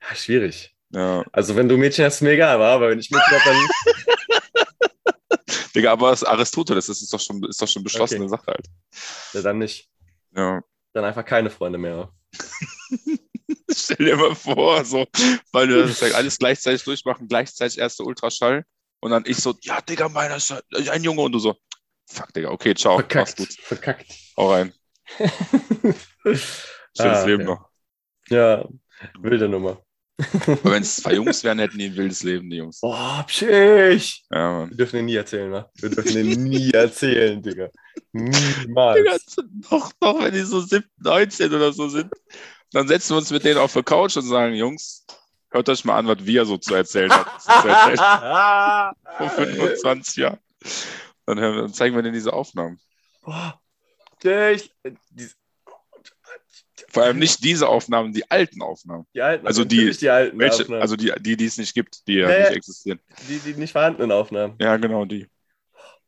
Ja, schwierig. Ja. Also wenn du Mädchen hast, ist mir egal? Aber wenn ich Mädchen habe, dann, <laughs> Digga, aber das Aristoteles, das ist doch schon, ist doch schon beschlossene Okay. Sache halt. ja, dann nicht. Ja. Dann einfach keine Freunde mehr. <laughs> Stell dir mal vor, so, weil wir das ja alles gleichzeitig durchmachen, gleichzeitig erste Ultraschall und dann ich so, ja, Digga, meiner ist ein Junge und du so, fuck, Digga, okay, ciao, mach's Verkackt. gut, Verkackt. hau rein. <laughs> Schönes Ah, Leben okay. noch. Ja, wilde Nummer. Aber wenn es zwei Jungs wären, hätten die ein wildes Leben, die Jungs. Boah, pschich. Ja, Mann. Wir dürfen den nie erzählen, wa? Wir dürfen den nie <laughs> erzählen, Digga. Niemals. Digga, doch, doch, wenn die so 17, 19 oder so sind, dann setzen wir uns mit denen auf der Couch und sagen, Jungs, hört euch mal an, was wir so zu erzählen erzählen <laughs> vor 25 Jahren. Dann, wir, dann zeigen wir denen diese Aufnahmen. Boah, ich, Vor allem nicht diese Aufnahmen, die alten Aufnahmen. die alten, Also die- die alten Welche, Aufnahmen, also die, die, die es nicht gibt, die ja, Ja, nicht existieren. die, die nicht vorhandenen Aufnahmen. Ja, genau, die.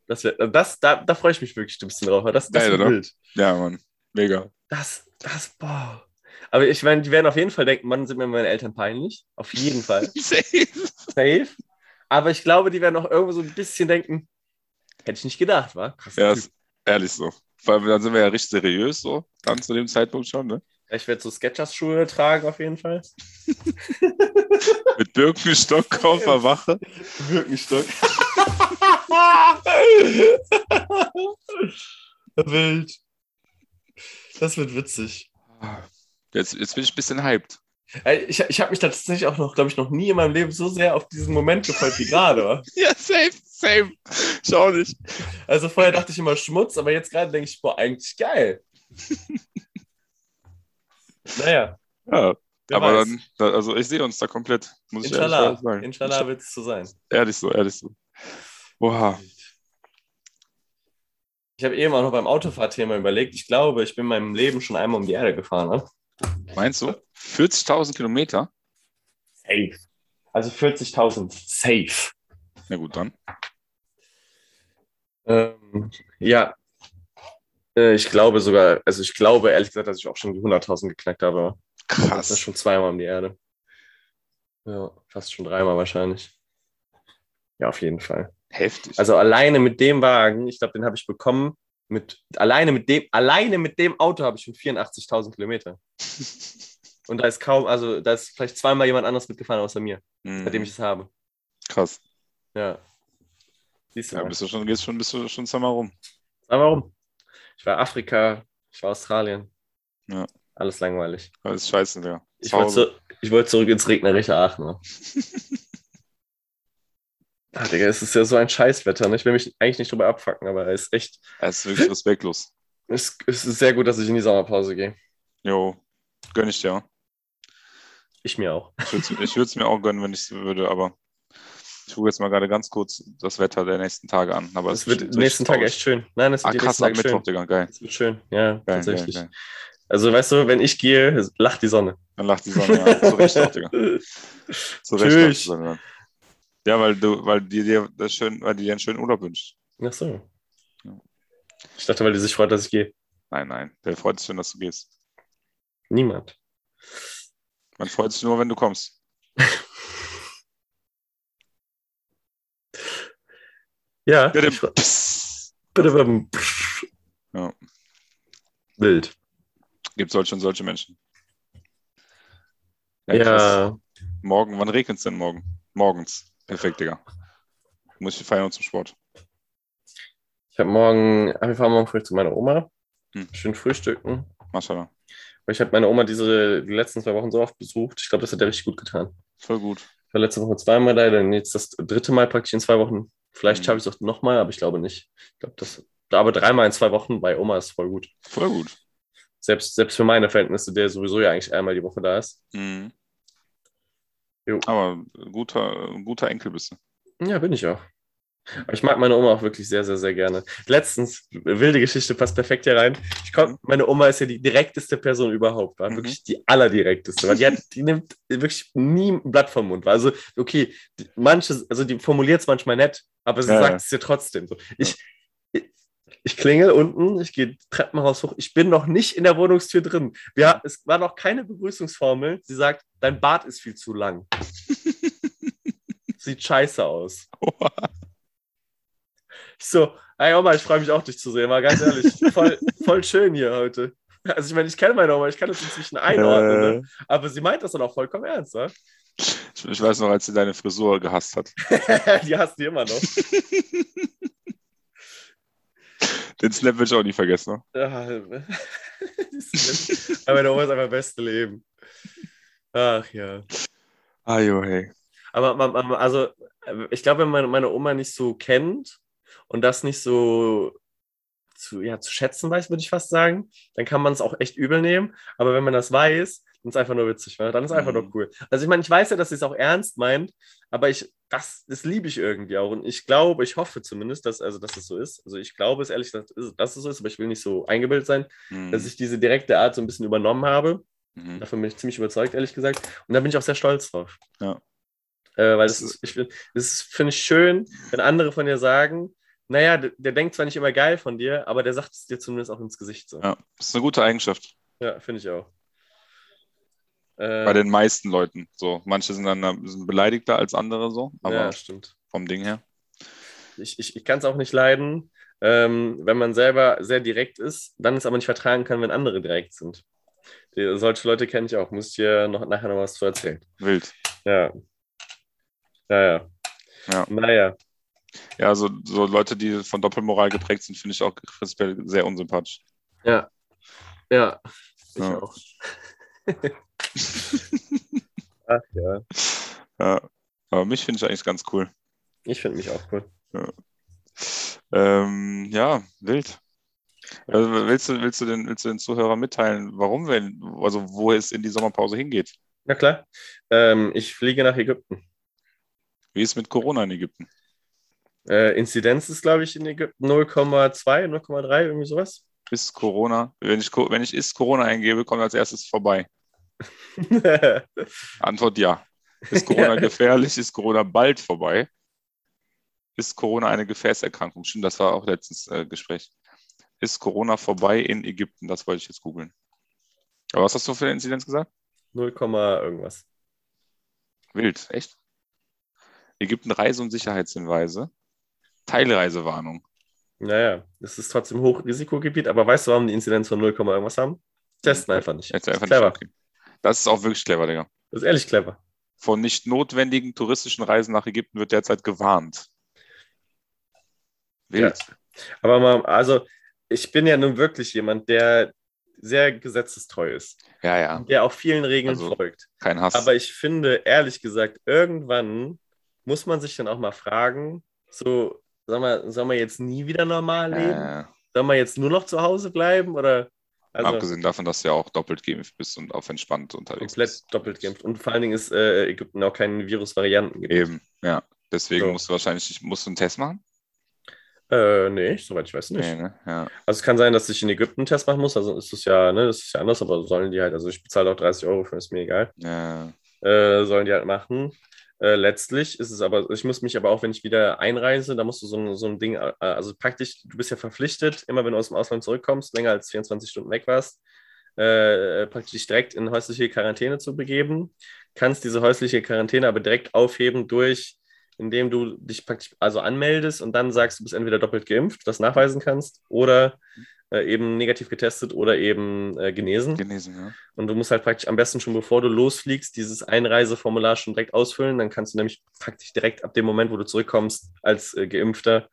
Das, wär, das da, da freue ich mich wirklich ein bisschen drauf. Das, das Geil, wird oder? wild. Ja, Mann. Mega. Das, das, boah. Aber ich meine, die werden auf jeden Fall denken, Mann, sind mir meine Eltern peinlich. Auf jeden Fall. <laughs> Safe. Safe. Aber ich glaube, die werden auch irgendwo so ein bisschen denken, hätte ich nicht gedacht, wa? Krass. Ja, ist ehrlich so. Allem, dann sind wir ja richtig seriös so, dann zu dem Zeitpunkt schon, ne? Ich werde so Sketchers-Schuhe tragen, auf jeden Fall. <laughs> Mit Birkenstock <laughs> auf der Wache. Birkenstock. <laughs> Wild. Das wird witzig. Jetzt, jetzt bin ich ein bisschen hyped. Ich, ich habe mich tatsächlich auch noch, glaube ich, noch nie in meinem Leben so sehr auf diesen Moment gefreut wie gerade. Ja, safe, safe. Ich auch nicht. Also vorher dachte ich immer Schmutz, aber jetzt gerade denke ich, boah, eigentlich geil. naja, Ja, wer aber weiß. dann, da- also ich sehe uns da komplett, muss ich ehrlich Inshallah, sagen. Inshallah wird es so sein. Ehrlich so, ehrlich so. Oha. Ich habe eben auch noch beim Autofahrthema überlegt. Ich glaube, ich bin in meinem Leben schon einmal um die Erde gefahren. Ne? Meinst du? 40.000 Kilometer? Safe. Also 40.000 safe. Na gut, dann. Ähm, ja. Äh, Ich glaube sogar, also ich glaube ehrlich gesagt, dass ich auch schon die 100.000 geknackt habe. Das ist Krass. schon zweimal um die Erde. Ja, fast schon dreimal wahrscheinlich. Ja, auf jeden Fall. Heftig. Also alleine mit dem Wagen, ich glaube, den habe ich bekommen. Mit, alleine, mit dem, alleine mit dem Auto habe ich schon 84.000 Kilometer. <laughs> Und da ist kaum, also da ist vielleicht zweimal jemand anderes mitgefahren außer mir, seitdem ich Mhm. es habe. Krass. Ja. Siehst du Ja, mal. bist du schon, gehst schon, bist du schon zweimal rum. Aber warum? Ich war Afrika, ich war Australien. Ja. Alles langweilig. Ist scheiße, Digga. Ich wollte, zu, ich wollte zurück ins regnerische Aachen. Ne? <laughs> ah, Digga, es ist ja so ein Scheißwetter. Ne? Ich will mich eigentlich nicht drüber abfacken, aber es ist echt, Es ist wirklich <laughs> respektlos. es, es ist sehr gut, dass ich in die Sommerpause gehe. Jo, gönn ich dir. Ich mir auch. Ich würde würd's mir auch gönnen, wenn ich es würde, aber ich gucke jetzt mal gerade ganz kurz das Wetter der nächsten Tage an. Aber Es wird die nächsten Tage echt schön. Nein, es wird Ah, krass, Tage schön. Mittwoch, Digga, geil. Es wird schön, ja, Geil, tatsächlich. geil, geil. Also, weißt du, wenn ich gehe, lacht die Sonne. Dann lacht die Sonne, ja. Zu Recht auch, Digga. <laughs> Zu Recht die Sonne. Ja, weil du, weil die dir das schön, weil die dir einen schönen Urlaub wünscht. Ach so. Ja. Ich dachte, weil die sich freut, dass ich gehe. Nein, nein. Der freut sich schon, dass du gehst. Niemand. Man freut sich nur, wenn du kommst. Ja, Ja, Ja. Wild. Gibt solche und solche Menschen. krass. Ja, Morgen, wann regnet es denn morgen? Morgens. Perfekt, Digga. Muss ich feiern zum Sport. ich habe morgen, ah, wir fahren morgen früh zu meiner Oma. Hm. Schön frühstücken. Maschallah. Ich habe meine Oma diese, die letzten zwei Wochen so oft besucht. Ich glaube, das hat ihr richtig gut getan. Voll gut. Ich war letzte Woche zweimal da, dann jetzt das dritte Mal praktisch in zwei Wochen. Vielleicht Mhm. schaffe ich es auch nochmal, aber ich glaube nicht. Ich glaube, das, aber dreimal in zwei Wochen bei Oma ist voll gut. Voll gut. Selbst, selbst für meine Verhältnisse, der sowieso ja eigentlich einmal die Woche da ist. Mhm. Jo. Aber guter, guter Enkel bist du. Ja, bin ich auch. Aber ich mag meine Oma auch wirklich sehr, sehr, sehr gerne. Letztens, wilde Geschichte, passt perfekt hier rein. Ich komm, meine Oma ist ja die direkteste Person überhaupt, war Mhm. wirklich die allerdirekteste, weil die, hat, die nimmt wirklich nie ein Blatt vom Mund. Also, okay, die, manche, also die formuliert es manchmal nett, aber sie Ja, sagt es ja trotzdem so. Ich, ich, ich klingel unten, ich gehe Treppenhaus hoch, ich bin noch nicht in der Wohnungstür drin. Ja, es war noch keine Begrüßungsformel. Sie sagt, dein Bart ist viel zu lang. <laughs> Sieht scheiße aus. Ich so, hey Oma, ich freue mich auch, dich zu sehen, mal ganz ehrlich. <laughs> Voll, voll schön hier heute. Also ich meine, ich kenne meine Oma, ich kann das inzwischen einordnen, Äh, ne? aber sie meint das dann auch vollkommen ernst, ne? ich, ich weiß noch, als sie deine Frisur gehasst hat. <laughs> die hasst die immer noch. <laughs> Den Snap will ich auch nie vergessen. Ne? Ja, aber meine Oma ist einfach beste Leben. Ach ja. Ah, jo, hey. Aber also, ich glaube, wenn man meine Oma nicht so kennt und das nicht so zu, ja, zu schätzen weiß, würde ich fast sagen, dann kann man es auch echt übel nehmen. Aber wenn man das weiß, dann ist es einfach nur witzig, ne? dann ist es einfach Mhm. nur cool. Also ich meine, ich weiß ja, dass sie es auch ernst meint, aber ich, das, das liebe ich irgendwie auch. Und ich glaube, ich hoffe zumindest, dass, also, dass es so ist. Also ich glaube es ehrlich, dass, dass es so ist, aber ich will nicht so eingebildet sein, Mhm. dass ich diese direkte Art so ein bisschen übernommen habe. Mhm. Davon bin ich ziemlich überzeugt, ehrlich gesagt. Und da bin ich auch sehr stolz drauf. Ja. Äh, weil das Das ist, ich das finde ich schön, wenn andere von dir sagen, naja, der, der denkt zwar nicht immer geil von dir, aber der sagt es dir zumindest auch ins Gesicht so. Ja, Ja, das ist eine gute Eigenschaft. finde ich auch. Äh, Bei den meisten Leuten. So, manche sind dann bisschen beleidigter als andere so, aber ja, stimmt. vom Ding her. Ich, ich, ich kann es auch nicht leiden, ähm, wenn man selber sehr direkt ist, dann es aber nicht vertragen kann, wenn andere direkt sind. Die, solche Leute kenne ich auch. Muss ich dir noch, nachher noch was zu erzählen. Wild. Ja. Ja, ja. Ja. Naja. Ja, so, so Leute, die von Doppelmoral geprägt sind, finde ich auch prinzipiell sehr unsympathisch. Ja. Ja, ich Ja. auch. <laughs> Ach ja, Ja. Aber mich finde ich eigentlich ganz cool. ich finde mich auch cool. Ähm, ja, wild. Also willst du, willst du den, willst du den Zuhörern mitteilen, warum wir, also wo es in die Sommerpause hingeht? Na klar, ähm, ich fliege nach Ägypten. Wie ist mit Corona in Ägypten? Äh, Inzidenz ist, glaube ich, in Ägypten 0,2, 0,3, irgendwie sowas. Ist Corona, wenn ich, wenn ich ist Corona eingebe, kommt als erstes vorbei. <laughs> Antwort ja. Ist Corona <laughs> gefährlich? Ist Corona bald vorbei? Ist Corona eine Gefäßerkrankung? Stimmt, das war auch letztens äh, Gespräch. Ist Corona vorbei in Ägypten? Das wollte ich jetzt googeln. Aber was hast du für eine Inzidenz gesagt? 0, irgendwas. Wild, echt? Ägypten Reise- und Sicherheitshinweise. Teilreisewarnung. Naja, es ist trotzdem Hochrisikogebiet, aber weißt du, warum die Inzidenz von 0, irgendwas haben? Testen einfach nicht. Jetzt einfach Clever. nicht okay. Das ist auch wirklich clever, Digga. Das ist ehrlich clever. Von nicht notwendigen touristischen Reisen nach Ägypten wird derzeit gewarnt. Wild. Aber mal, also, ich bin ja nun wirklich jemand, der sehr gesetzestreu ist, Ja, ja, der auch vielen Regeln Also- folgt. kein Hass. Aber ich finde, ehrlich gesagt, irgendwann muss man sich dann auch mal fragen, so, sag mal, soll man jetzt nie wieder normal leben? äh, Soll man jetzt nur noch zu Hause bleiben? Oder also abgesehen davon, dass du ja auch doppelt geimpft bist und auf entspannt unterwegs komplett bist. doppelt geimpft? Und vor allen Dingen ist äh, Ägypten auch keine Virusvarianten gibt. Eben, ja. Deswegen So. musst du wahrscheinlich, musst du einen Test machen? Äh, nee, soweit ich weiß nicht. Nee, ne? Ja. Also es kann sein, dass ich in Ägypten einen Test machen muss, also ist es ja, ne, das ist ja anders, aber sollen die halt, also ich bezahle auch 30 Euro für, ist mir egal. ja. äh, sollen die halt machen. Äh, letztlich ist es aber, ich muss mich aber auch, wenn ich wieder einreise, da musst du so ein, so ein Ding, äh, also praktisch, du bist ja verpflichtet, immer wenn du aus dem Ausland zurückkommst, länger als 24 Stunden weg warst, äh, praktisch direkt in häusliche Quarantäne zu begeben, kannst diese häusliche Quarantäne aber direkt aufheben durch, indem du dich praktisch also anmeldest und dann sagst, du bist entweder doppelt geimpft, das nachweisen kannst, oder äh, eben negativ getestet oder eben äh, genesen. Genesen, ja. Und du musst halt praktisch am besten schon bevor du losfliegst, dieses Einreiseformular schon direkt ausfüllen. Dann kannst du nämlich praktisch direkt ab dem Moment, wo du zurückkommst, als äh, Geimpfter,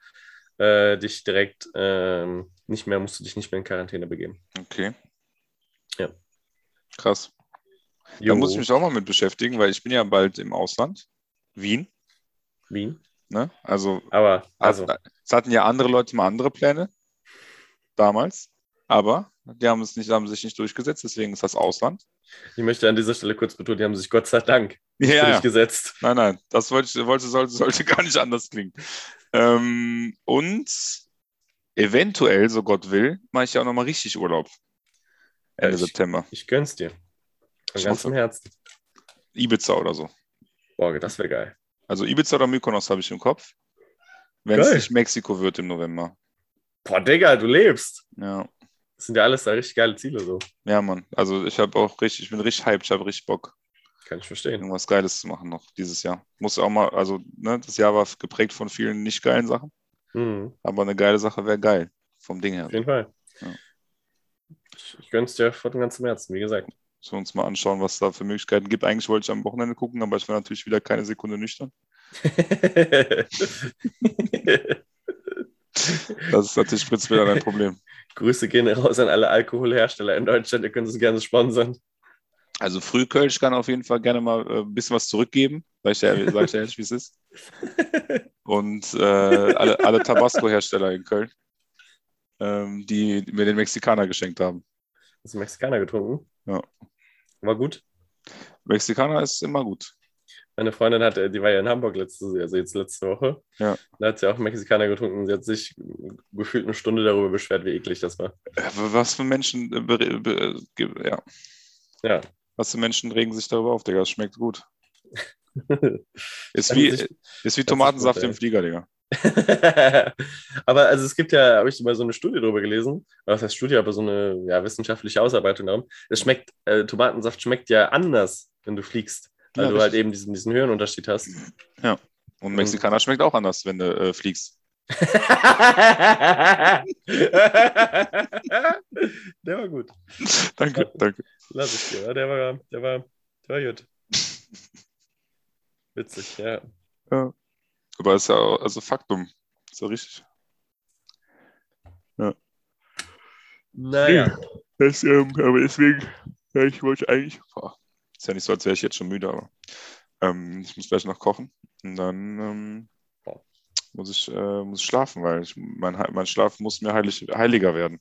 äh, dich direkt ähm, nicht mehr, musst du dich nicht mehr in Quarantäne begeben. Okay. Ja. Krass. Da Jo. muss ich mich auch mal mit beschäftigen, weil ich bin ja bald im Ausland. Wien. Wien. Ne? Also, Aber, also, es hatten ja andere Leute mal andere Pläne. Damals. Aber die haben es nicht, haben sich nicht durchgesetzt, deswegen ist das Ausland. ich möchte an dieser Stelle kurz betonen, die haben sich Gott sei Dank Ja, durchgesetzt. Nein, nein, das wollte, wollte sollte, sollte gar nicht anders klingen. Ähm, und eventuell, so Gott will, mache ich ja auch nochmal richtig Urlaub. Ende ich, September. ich gönn's dir. Von Ich ganzem. Herzen. Ibiza oder so. Boah, das wäre geil. Also Ibiza oder Mykonos habe ich im Kopf. Wenn es nicht Mexiko wird im November. Boah, Digga, du lebst. Ja, Das sind ja alles da richtig geile Ziele, so. ja, Mann. Also ich habe auch richtig, ich bin richtig hyped, ich habe richtig Bock, Kann ich verstehen. irgendwas Geiles zu machen noch dieses Jahr. Muss auch mal, also ne, das Jahr war geprägt von vielen nicht geilen Sachen, Mhm. aber eine geile Sache wäre geil, vom Ding her. Auf jeden Fall. Ja. Ich, ich gönn's dir von ganzem Herzen, wie gesagt. Müssen wir uns mal anschauen, was da für Möglichkeiten gibt. Eigentlich wollte ich am Wochenende gucken, aber ich war natürlich wieder keine Sekunde nüchtern. <laughs> Das ist natürlich prinzipiell ein Problem. <laughs> Grüße gehen raus an alle Alkoholhersteller in Deutschland. Ihr könnt uns gerne sponsern. Also Frühkölsch kann auf jeden Fall gerne mal äh, ein bisschen was zurückgeben, weil ich ja, sag ich ehrlich, wie es ist. Und äh, alle, alle Tabasco-Hersteller in Köln, ähm, die mir den Mexikaner geschenkt haben. Hast du Mexikaner getrunken? Ja. War gut. Mexikaner ist immer gut. Meine Freundin hat, äh, die war ja in Hamburg letzte, also jetzt letzte Woche. Ja. Da hat sie auch Mexikaner getrunken. Sie hat sich gefühlt eine Stunde darüber beschwert, wie eklig das war. Äh, Was für Menschen, äh, ja, Ja. was für Menschen regen sich darüber auf, Digga? Das schmeckt gut. <laughs> Ist wie, sich- ist wie Tomatensaft gut, im. Flieger, Digga. <laughs> aber also es gibt ja, habe ich mal so eine Studie darüber gelesen, was heißt Studie, aber so eine ja, wissenschaftliche Ausarbeitung darum. Es schmeckt, äh, Tomatensaft schmeckt ja anders, wenn du fliegst, weil Ja, du halt eben diesen, diesen Höhenunterschied hast. Und Mexikaner schmeckt auch anders, wenn du äh, fliegst. <laughs> der war gut. danke, danke. Lass ich dir. ja, Der war, der war, der war gut. Witzig, ja. Aber ist ja auch, also Faktum. Ist ja richtig. Naja. Das, ähm, aber deswegen, ja, ich wollte eigentlich, boah, ist ja nicht so, als wäre ich jetzt schon müde, aber ähm, ich muss gleich noch kochen und dann ähm, muss, ich, äh, muss ich schlafen, weil ich, mein, mein Schlaf muss mir heilig, heiliger werden.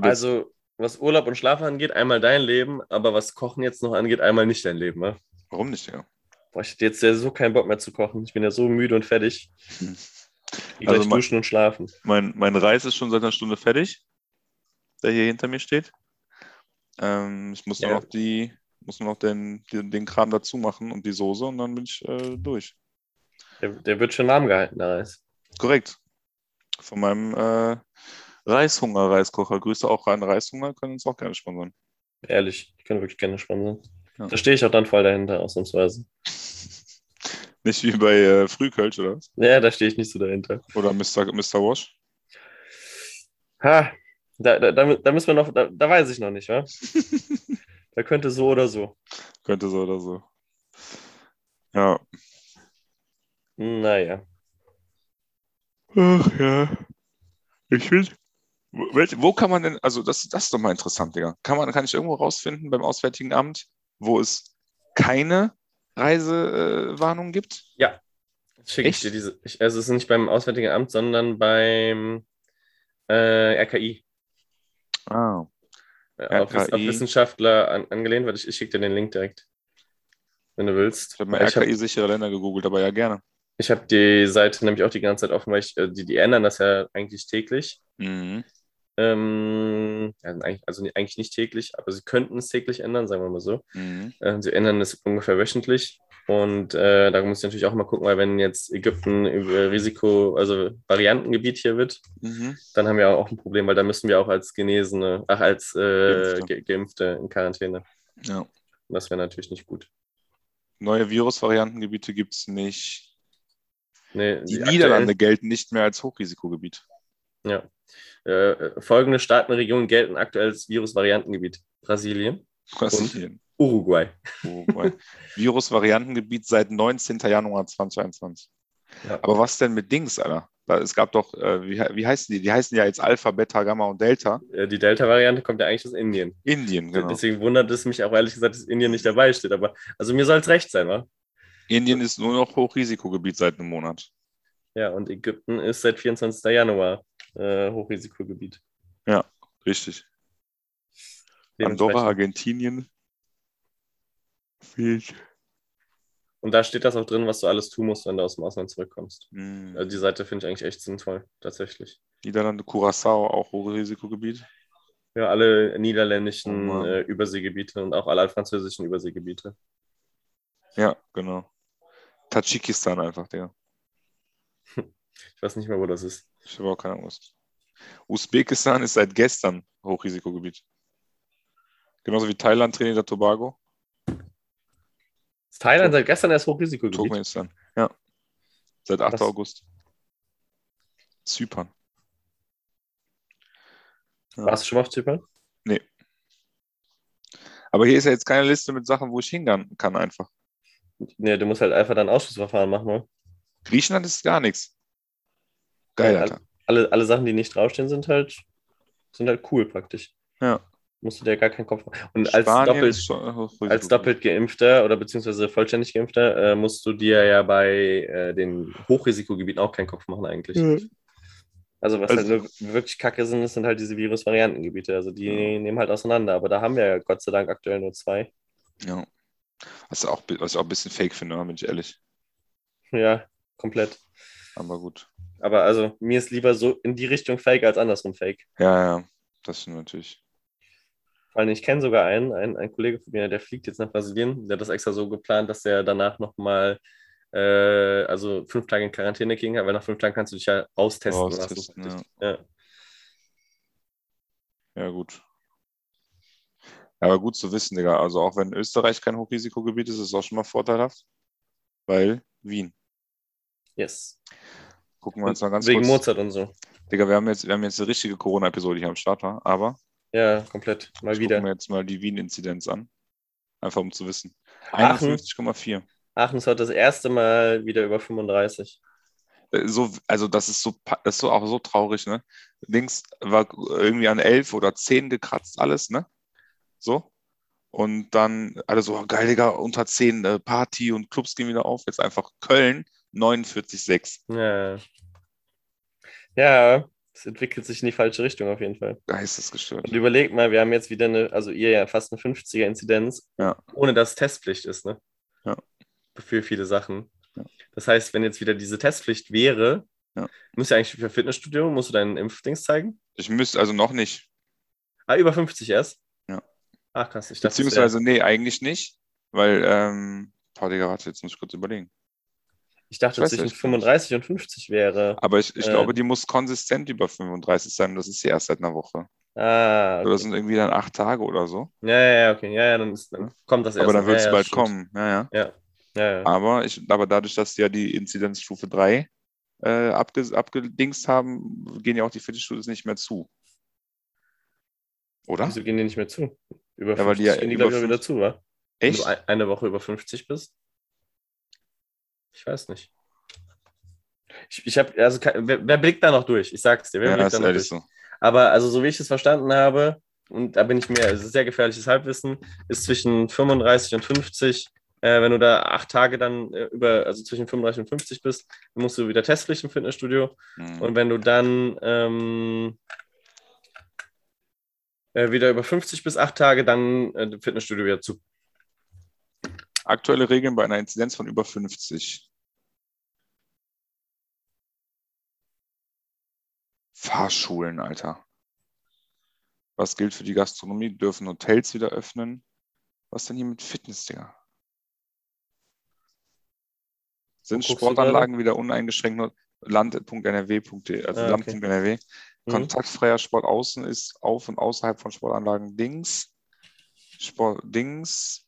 Also, was Urlaub und Schlaf angeht, einmal dein Leben, aber was Kochen jetzt noch angeht, einmal nicht dein Leben. Ne? warum nicht, ja? Boah, ich hätte jetzt ja so keinen Bock mehr zu kochen. Ich bin ja so müde und fertig. Hm. Ich gleich Also mein- duschen und schlafen. Mein, mein Reis ist schon seit einer Stunde fertig, der hier hinter mir steht. Ähm, ich muss Ja. noch die, muss nur noch den, den, den Kram dazu machen und die Soße und dann bin ich äh, durch. Der, der wird schon warm gehalten, der Reis. Korrekt. Von meinem äh, Reishunger-Reiskocher. Grüße auch rein Reishunger, können uns auch gerne sponsern. Ehrlich, ich kann wirklich gerne sponsern. Ja. Da stehe ich auch dann voll dahinter, ausnahmsweise. <laughs> Nicht wie bei äh, Frühkölsch, oder was? Ja, da stehe ich nicht so dahinter. Oder Mr. Mr. Wash. Ha, da, da, da, da müssen wir noch, da, da weiß ich noch nicht, wa? <laughs> da könnte so oder so. Könnte so oder so. Ja. Naja. Ach ja. Ich finde. Wo, kann man denn, also das, das ist doch mal interessant, Digga. Kann, man, kann ich irgendwo rausfinden beim Auswärtigen Amt, wo es keine Reisewarnung gibt? Schicke ich dir diese. Ich, also, es ist nicht beim Auswärtigen Amt, sondern beim äh, RKI. Ah. Äh, Auf, auf. Wissenschaftler an, angelehnt. Warte, ich, ich schicke dir den Link direkt. Wenn du willst. Ich habe mal RKI-sichere Länder gegoogelt, aber ja, gerne. Ich habe die Seite nämlich auch die ganze Zeit offen, weil ich, äh, die, die ändern das ja eigentlich täglich. Mhm. Ähm, ja, eigentlich, also eigentlich nicht täglich, aber sie könnten es täglich ändern, sagen wir mal so. Mhm. Äh, sie ändern es ungefähr wöchentlich. Und äh, da muss ich natürlich auch mal gucken, weil wenn jetzt Ägypten über Risiko, also Variantengebiet hier wird, Mhm. dann haben wir auch ein Problem, weil da müssen wir auch als Genesene, ach, als äh, Geimpfte. Ge Geimpfte in Quarantäne. Ja. Und das wäre natürlich nicht gut. Neue Virusvariantengebiete gibt es nicht. Nee, Die aktuellen- Niederlande gelten nicht mehr als Hochrisikogebiet. Ja. Äh, folgende Staatenregionen gelten aktuell als Virusvariantengebiet. Brasilien, Brasilien. Uruguay. Uruguay. Virusvariantengebiet seit 19. Januar 2021. Ja. Aber was denn mit Dings, Alter? Da, es gab doch, äh, wie, wie heißen die? Die heißen ja jetzt Alpha, Beta, Gamma und Delta. Die Delta-Variante kommt ja eigentlich aus Indien. Indien, genau. Deswegen wundert es mich auch ehrlich gesagt, dass Indien nicht dabei steht. Aber also mir soll es recht sein, wa? Indien ist nur noch Hochrisikogebiet seit einem Monat. Ja, und Ägypten ist seit 24. Januar äh, Hochrisikogebiet. Richtig. Andorra, Argentinien. Fehlt. Und da steht das auch drin, was du alles tun musst, wenn du aus dem Ausland zurückkommst. Hm. Also die Seite finde ich eigentlich echt sinnvoll, tatsächlich. Niederlande, Curaçao, auch Hochrisikogebiet. Ja, alle niederländischen Oh äh, Überseegebiete und auch alle französischen Überseegebiete. Ja, genau. Tadschikistan einfach, der. <laughs> Ich weiß nicht mehr, wo das ist. Ich habe auch keine Ahnung. Usbekistan ist seit gestern Hochrisikogebiet. Genauso wie Thailand, Trinidad, Tobago, Ist Thailand seit gestern erst Hochrisikogebiet? Turkmenistan. Ja. Seit 8. Krass. August. Zypern. Ja. Warst du schon mal auf Zypern? Aber hier ist ja jetzt keine Liste mit Sachen, wo ich hingehen kann einfach. Nee, du musst halt einfach dann Ausschussverfahren machen. Ne? Griechenland ist gar nichts. Geil, Ja, Alter. Alle, alle Sachen, die nicht draufstehen, sind halt, sind halt cool praktisch. Ja. Musst du dir gar keinen Kopf machen. Und als doppelt, ist schon als doppelt geimpfter oder beziehungsweise vollständig geimpfter äh, musst du dir ja bei äh, den Hochrisikogebieten auch keinen Kopf machen eigentlich. Mhm. Also was Also- halt nur wirklich kacke sind, das sind halt diese Virusvariantengebiete. Also die Ja. nehmen halt auseinander. Aber da haben wir ja Gott sei Dank aktuell nur zwei. Ja. Was, auch, was ich auch ein bisschen fake finde, bin ich ehrlich. Ja, komplett. Aber gut. Aber also mir ist lieber so in die Richtung Fake als andersrum Fake. Ja, ja, das stimmt natürlich. Allem, ich kenne sogar einen, einen, einen Kollege von mir, der fliegt jetzt nach Brasilien. Der hat das extra so geplant, dass er danach nochmal, äh, also fünf Tage in Quarantäne ging, weil nach fünf Tagen kannst du dich ja austesten Austesten, lassen. Ja. Ja, gut. Ja, aber gut zu wissen, Digga. Also auch wenn Österreich kein Hochrisikogebiet ist, ist es auch schon mal vorteilhaft. Weil Wien. Yes. Gucken wir uns mal ganz Wegen kurz. Mozart und so. Digga, wir haben jetzt, wir haben jetzt eine richtige Corona-Episode hier am Start, aber Ja, komplett. Mal ich wieder. gucke mir jetzt mal die Wien-Inzidenz an. Einfach um zu wissen. Aachen, 51,4. Aachen ist heute das erste Mal wieder über 35. äh, so, also das ist so, das ist so auch so traurig, ne? Links war irgendwie an elf oder zehn gekratzt alles, ne? So. Und dann alle so, oh, geil, Digga, unter zehn äh, Party und Clubs gehen wieder auf. Jetzt einfach Köln 49,6. Ja. Ja, es entwickelt sich in die falsche Richtung auf jeden Fall. Geistesgestört. Und überlegt mal, wir haben jetzt wieder eine, also ihr ja fast eine 50er-Inzidenz, Ja. ohne dass Testpflicht ist, ne? Ja. Für viele Sachen. Ja. Das heißt, wenn jetzt wieder diese Testpflicht wäre, Ja. musst du eigentlich für Fitnessstudio, musst du deinen Impfdings zeigen? Ich müsste also noch nicht. Ah, über 50 erst? Ja. Ach krass, ich dachte, Beziehungsweise, nee, eigentlich nicht. Weil, ähm, Digga, warte, jetzt muss ich kurz überlegen. Ich dachte ich weiß zwischen nicht. 35 und 50 wäre. Aber ich, ich Äh. glaube, die muss konsistent über 35 sein. Das ist ja erst seit einer Woche. Ah, Oder okay. das sind irgendwie dann acht Tage oder so. Ja, ja, ja, okay. Ja, ja, dann, ist, dann kommt das erst. Aber dann wird es ja, bald stimmt. kommen. Ja, ja. Ja. Aber, ich, aber dadurch, dass die ja die Inzidenzstufe 3 äh, abge, abgedingst haben, gehen ja auch die Fitnessstudios nicht mehr zu. Oder? Wieso gehen die nicht mehr zu? Über Ja, weil 50 die ja gehen die, glaube ich, wieder 50 zu, wa? Wenn Echt? du ein- eine Woche über 50 bist? Ich weiß nicht. Ich, ich habe, also, wer, wer blickt da noch durch? Ich sag's dir, wer Ja, blickt da noch durch? so. Aber also, so wie ich es verstanden habe, und da bin ich mir, es ist sehr gefährliches Halbwissen, ist zwischen 35 und 50. Äh, wenn du da acht Tage dann äh, über, also zwischen 35 und 50 bist, dann musst du wieder Testpflicht im Fitnessstudio. Mhm. Und wenn du dann ähm, äh, wieder über 50 bis 8 Tage, dann äh, Fitnessstudio wieder zu. Aktuelle Regeln bei einer Inzidenz von über 50. Fahrschulen, Alter. Was gilt für die Gastronomie? Dürfen Hotels wieder öffnen? Was denn hier mit Fitness, Digga? Sind Sportanlagen wieder uneingeschränkt? Land.nrw.de, also Ah, okay. Land.nrw. Mhm. Kontaktfreier Sport außen ist auf und außerhalb von Sportanlagen Dings. Sport Dings.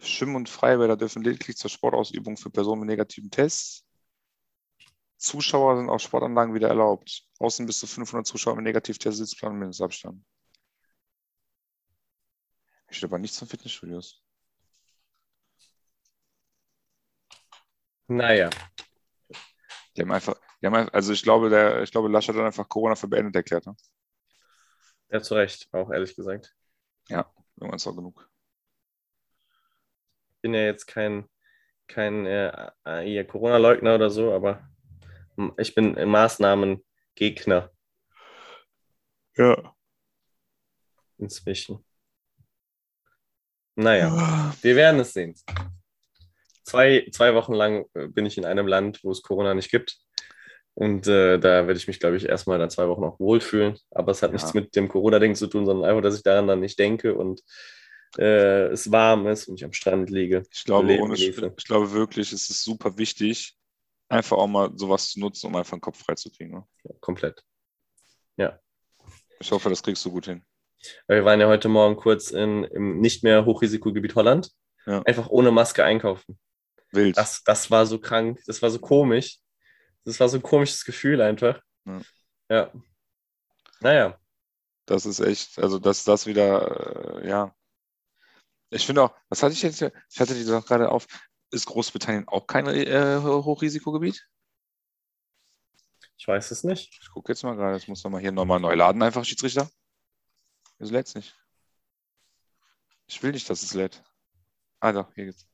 Schwimmen- und Freibäder dürfen lediglich zur Sportausübung für Personen mit negativen Tests. Zuschauer sind auf Sportanlagen wieder erlaubt. Außen bis zu 500 Zuschauer mit Negativtest, Sitzplan, Mindestabstand. Steht aber nichts von Fitnessstudios. Naja, Die haben einfach, die haben einfach also ich glaube, der, ich glaube, Laschet hat einfach Corona für beendet erklärt. Ne? ja, zu Recht, auch ehrlich gesagt. Irgendwann ist auch genug. Ich bin ja jetzt kein, kein äh, äh, Corona-Leugner oder so, aber ich bin Maßnahmengegner Ja. inzwischen. Naja, wir werden es sehen. Zwei, zwei Wochen lang äh, bin ich in einem Land, wo es Corona nicht gibt. Und äh, da werde ich mich, glaube ich, erstmal dann zwei Wochen auch wohlfühlen. Aber es hat Ja. nichts mit dem Corona-Ding zu tun, sondern einfach, dass ich daran dann nicht denke und äh, es warm ist und ich am Strand liege. Ich glaube, ohne, ich glaube wirklich, es ist super wichtig, einfach auch mal sowas zu nutzen, um einfach den Kopf frei zu kriegen. Ne? Ja, komplett. Ich hoffe, das kriegst du gut hin. Wir waren ja heute Morgen kurz in, im nicht mehr Hochrisikogebiet Holland. Ja. Einfach ohne Maske einkaufen. Wild. Das, das war so krank, das war so komisch. Das war so ein komisches Gefühl einfach. Ja. Ja. Naja, Das ist echt, also dass das wieder, äh, ja. Ich finde auch, was hatte ich jetzt, hier? ich hatte die doch gerade auf, ist Großbritannien auch kein äh, Hochrisikogebiet? ich weiß es nicht. Ich gucke jetzt mal gerade, jetzt muss man mal hier nochmal neu laden, einfach Schiedsrichter. Es lädt nicht. Ich will nicht, dass es lädt. Ah, doch, hier geht's.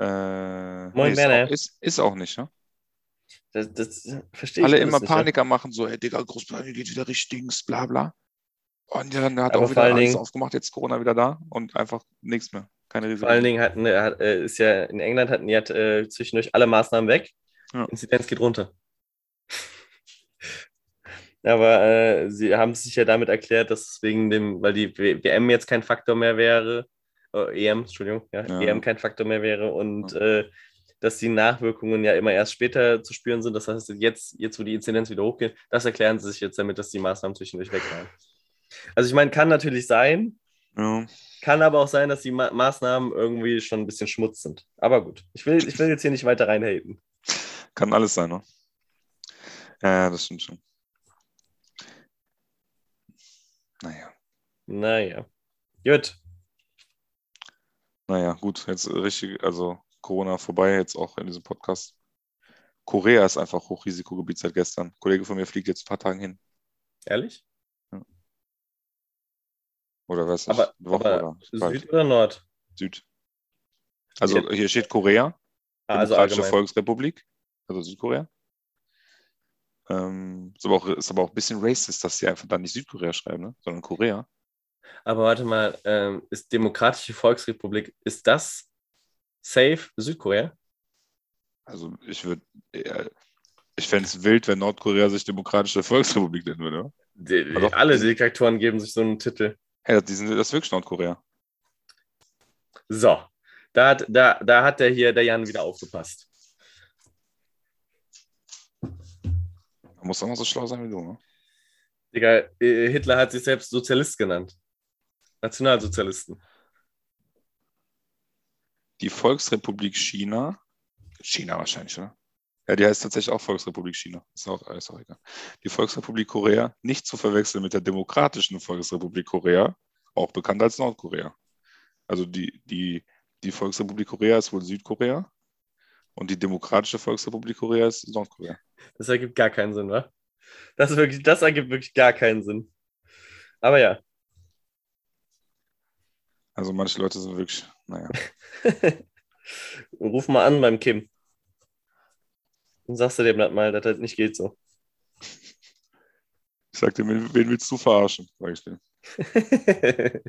Äh, Moin, ist, Benne. auch, ist, ist auch nicht, ne? Das, das verstehe ich Alle immer nicht, Paniker machen, so, ey, Digga, Großbritannien geht wieder richtigs, bla bla. Und ja, dann hat Aber auch wieder alles Dingen- aufgemacht, jetzt Corona wieder da und einfach nichts mehr. Keine Ja. Risiko. Vor allen Dingen hatten, hat, äh, ist ja in England hatten die hat, äh, zwischendurch alle Maßnahmen weg. Ja. Inzidenz geht runter. <laughs> Aber äh, sie haben sich ja damit erklärt, dass es wegen dem, weil die WM jetzt kein Faktor mehr wäre, äh, EM, Entschuldigung, ja, Ja. EM kein Faktor mehr wäre und äh, dass die Nachwirkungen ja immer erst später zu spüren sind. Das heißt, jetzt, jetzt wo die Inzidenz wieder hochgeht, das erklären sie sich jetzt damit, dass die Maßnahmen zwischendurch weg waren. Also ich meine, kann natürlich sein, Ja. kann aber auch sein, dass die Ma Maßnahmen irgendwie schon ein bisschen Schmutz sind. Aber gut, ich will, ich will jetzt hier nicht weiter reinhaten. Kann alles sein, ne? Ja, das stimmt schon. Naja, Naja. Gut. naja, gut, jetzt richtig, also Corona vorbei, jetzt auch in diesem Podcast. Korea ist einfach Hochrisikogebiet seit gestern. Ein Kollege von mir fliegt jetzt ein paar Tage hin. Ehrlich? Oder was? Aber, aber oder. Süd oder Nord? Süd. Also Ja. hier steht Korea, Ah, also Demokratische. Volksrepublik, also Südkorea. Ähm, ist, aber auch, ist aber auch ein bisschen racist, dass sie einfach dann nicht Südkorea schreiben, ne? sondern Korea. Aber warte mal, ähm, ist Demokratische Volksrepublik, ist das safe Südkorea? Also ich würde, ich fände es wild, wenn Nordkorea sich Demokratische Volksrepublik nennen würde. Die, die, doch, alle Diktatoren geben sich so einen Titel. Die sind, das ist wirklich Nordkorea. So, da hat, da, da hat der hier, der Jan, wieder aufgepasst. Man muss auch noch so schlau sein wie du. Ne? Digga, äh, Hitler hat sich selbst Sozialist genannt. Nationalsozialisten. Die Volksrepublik China, China wahrscheinlich, oder? Ja, die heißt tatsächlich auch Volksrepublik China. Ist auch, ist auch egal. Die Volksrepublik Korea, nicht zu verwechseln mit der Demokratischen Volksrepublik Korea, auch bekannt als Nordkorea. Also die, die, die Volksrepublik Korea ist wohl Südkorea und die Demokratische Volksrepublik Korea ist Nordkorea. Das ergibt gar keinen Sinn, wa? Das, ist wirklich, das ergibt wirklich gar keinen Sinn. Aber ja. Also manche Leute sind wirklich, naja. <laughs> Ruf mal an beim Kim. Und sagst du dem das mal, dass das nicht geht so. Ich sagte, wen, wen willst du verarschen? Sag ich dir. <laughs>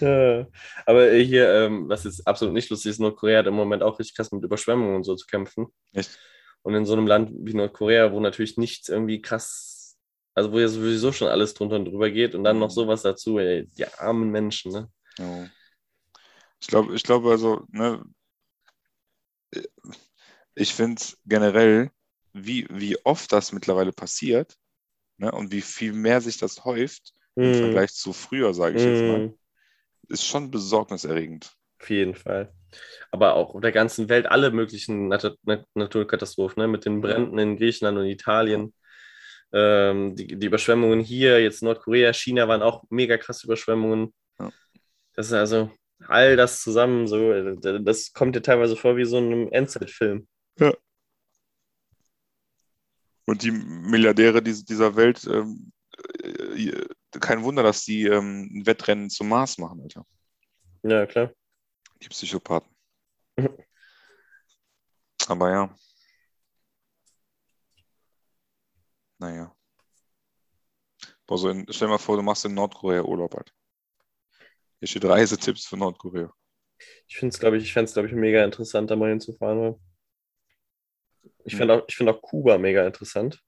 Ja. Aber hier, ähm, was jetzt absolut nicht lustig ist, Nordkorea hat im Moment auch richtig krass mit Überschwemmungen und so zu kämpfen. Echt? Und in so einem Land wie Nordkorea, wo natürlich nichts irgendwie krass, also wo ja sowieso schon alles drunter und drüber geht und dann noch sowas dazu, ey, die armen Menschen, ne? Ja. Ich glaube, ich glaube also, ne, ich finde generell, wie, wie oft das mittlerweile passiert ne, und wie viel mehr sich das häuft im Mm, Vergleich zu früher, sage ich jetzt mal, mm, ist schon besorgniserregend. auf jeden Fall. Aber auch auf der ganzen Welt alle möglichen Nat Nat Naturkatastrophen, ne? Mit den Bränden in Griechenland und Italien. Ähm, die, die Überschwemmungen hier, jetzt Nordkorea, China waren auch mega krasse Überschwemmungen. Ja. Das ist also all das zusammen, so, das kommt dir teilweise vor wie so in einem Endzeitfilm. Und die Milliardäre dies- dieser Welt, ähm, äh, kein Wunder, dass die ähm, ein Wettrennen zum Mars machen, Alter. Ja, klar. Die Psychopathen. Aber ja. Naja. Boah, so in, stell dir mal vor, du machst in Nordkorea Urlaub halt. Hier steht Reisetipps für Nordkorea. Ich finde es, glaube ich, ich fände es, glaube ich, mega interessant, da mal hinzufahren. weil Ich Hm. finde auch, ich find auch Kuba mega interessant.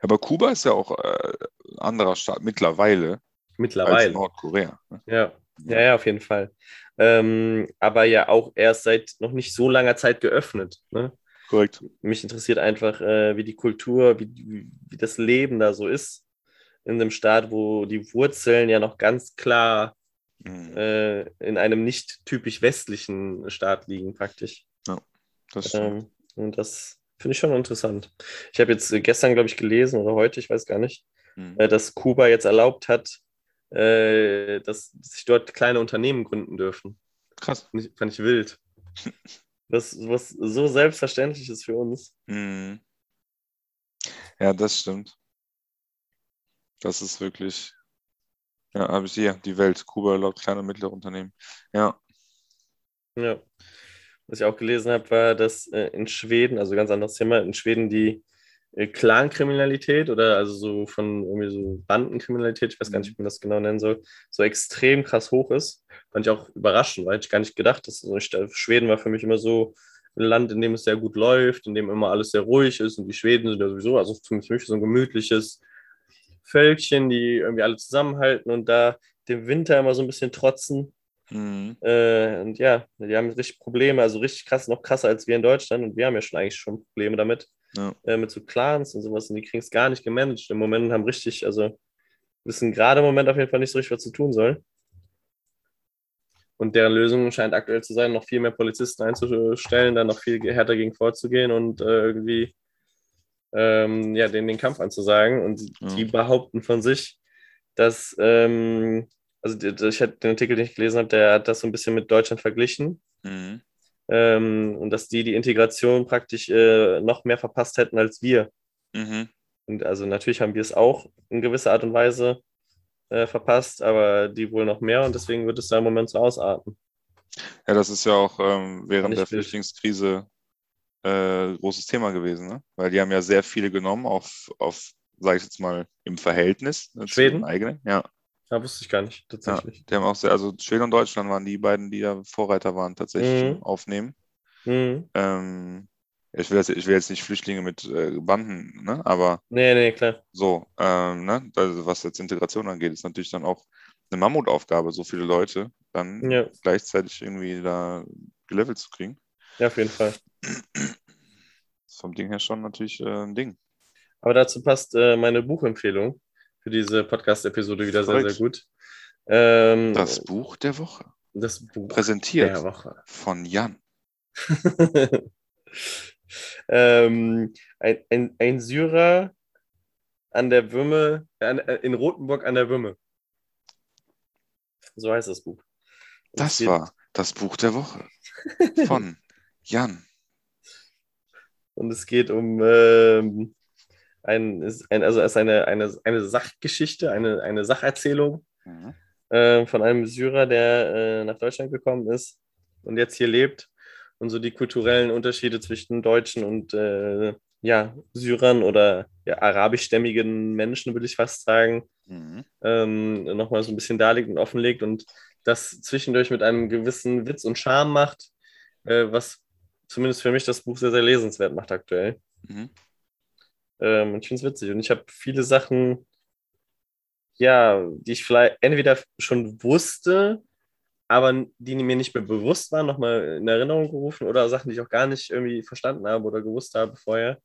Aber Kuba ist ja auch äh, ein anderer Staat mittlerweile als Mittlerweile. Nordkorea. ne? Ja. Ja, ja, auf jeden Fall. Ähm, aber ja auch erst seit noch nicht so langer Zeit geöffnet. Ne? Korrekt. Mich interessiert einfach, äh, wie die Kultur, wie, wie, wie das Leben da so ist. In einem Staat, wo die Wurzeln ja noch ganz klar Mhm. äh, in einem nicht typisch westlichen Staat liegen, praktisch. Das stimmt. Ähm, und das finde ich schon interessant. Ich habe jetzt äh, gestern, glaube ich, gelesen oder heute, ich weiß gar nicht, Mhm. dass Kuba jetzt erlaubt hat, äh, dass sich dort kleine Unternehmen gründen dürfen. Krass. Fand ich, fand ich wild. <laughs> Das, was so selbstverständlich ist für uns. Mhm. Ja, das stimmt. Das ist wirklich. Ja, habe ich hier, die Welt. Kuba erlaubt kleine und mittlere Unternehmen. Ja. Ja. Was ich auch gelesen habe, war, dass äh, in Schweden, also ganz anderes Thema, in Schweden die äh, Clankriminalität oder also so von irgendwie so Bandenkriminalität, ich weiß gar nicht, wie man das genau nennen soll, so extrem krass hoch ist. Fand ich auch überraschend, weil ich gar nicht gedacht, dass so Schweden war für mich immer so ein Land, in dem es sehr gut läuft, in dem immer alles sehr ruhig ist und die Schweden sind ja sowieso, also zumindest für mich so ein gemütliches Völkchen, die irgendwie alle zusammenhalten und da dem Winter immer so ein bisschen trotzen. Mhm. Äh, und ja, die haben richtig Probleme, also richtig krass, noch krasser als wir in Deutschland. Und wir haben ja schon eigentlich schon Probleme damit, Ja. äh, mit so Clans und sowas. Und die kriegen es gar nicht gemanagt. Im Moment und haben richtig, also wissen gerade im Moment auf jeden Fall nicht so richtig, was sie tun sollen. Und deren Lösung scheint aktuell zu sein, noch viel mehr Polizisten einzustellen, dann noch viel härter gegen vorzugehen und äh, irgendwie ähm, ja, denen den Kampf anzusagen. Und Ja. die behaupten von sich, dass, ähm, also ich hatte den Artikel, den ich gelesen habe, der hat das so ein bisschen mit Deutschland verglichen. Mhm. ähm, und dass die die Integration praktisch äh, noch mehr verpasst hätten als wir. Mhm. Und also natürlich haben wir es auch in gewisser Art und Weise äh, verpasst, aber die wohl noch mehr und deswegen wird es da im Moment so ausarten. Ja, das ist ja auch ähm, während der. Flüchtlingskrise äh, großes Thema gewesen, ne? Weil die haben ja sehr viele genommen auf, auf sage ich jetzt mal, im Verhältnis ne, zu Schweden? den eigenen. Ja, Ja, wusste ich gar nicht, tatsächlich. die haben auch sehr, also Schweden und Deutschland waren die beiden, die ja Vorreiter waren tatsächlich Mhm. Aufnehmen. Mhm. Ähm, ich, will jetzt, ich will jetzt nicht Flüchtlinge mit äh, Banden, ne? aber Nee, nee, klar. so, ähm, ne? also was jetzt Integration angeht, ist natürlich dann auch eine Mammutaufgabe, so viele Leute dann Ja. gleichzeitig irgendwie da gelevelt zu kriegen. Ja, auf jeden Fall. ist vom Ding her schon natürlich äh, ein Ding. Aber dazu passt äh, meine Buchempfehlung für diese Podcast-Episode wieder sehr, Korrekt. sehr gut. Ähm, Das Buch der Woche. das Buch Präsentiert der Woche. von Jan. <laughs> ähm, ein, ein, ein Syrer an der Würme, an, äh, in Rothenburg an der Würme. So heißt das Buch. Und Das war das Buch der Woche von <laughs> Jan. Und es geht um ähm, ein, ein, also es ist eine, eine, eine Sachgeschichte, eine, eine Sacherzählung Mhm. äh, von einem Syrer, der äh, nach Deutschland gekommen ist und jetzt hier lebt und so die kulturellen Unterschiede zwischen Deutschen und äh, ja, Syrern oder ja, arabischstämmigen Menschen, würde ich fast sagen, Mhm. ähm, nochmal so ein bisschen darlegt und offenlegt und das zwischendurch mit einem gewissen Witz und Charme macht, äh, was zumindest für mich das Buch sehr, sehr lesenswert macht aktuell. Mhm. Ähm, und ich finde es witzig. Und ich habe viele Sachen, ja, die ich vielleicht entweder schon wusste, aber die mir nicht mehr bewusst waren, nochmal in Erinnerung gerufen oder Sachen, die ich auch gar nicht irgendwie verstanden habe oder gewusst habe vorher.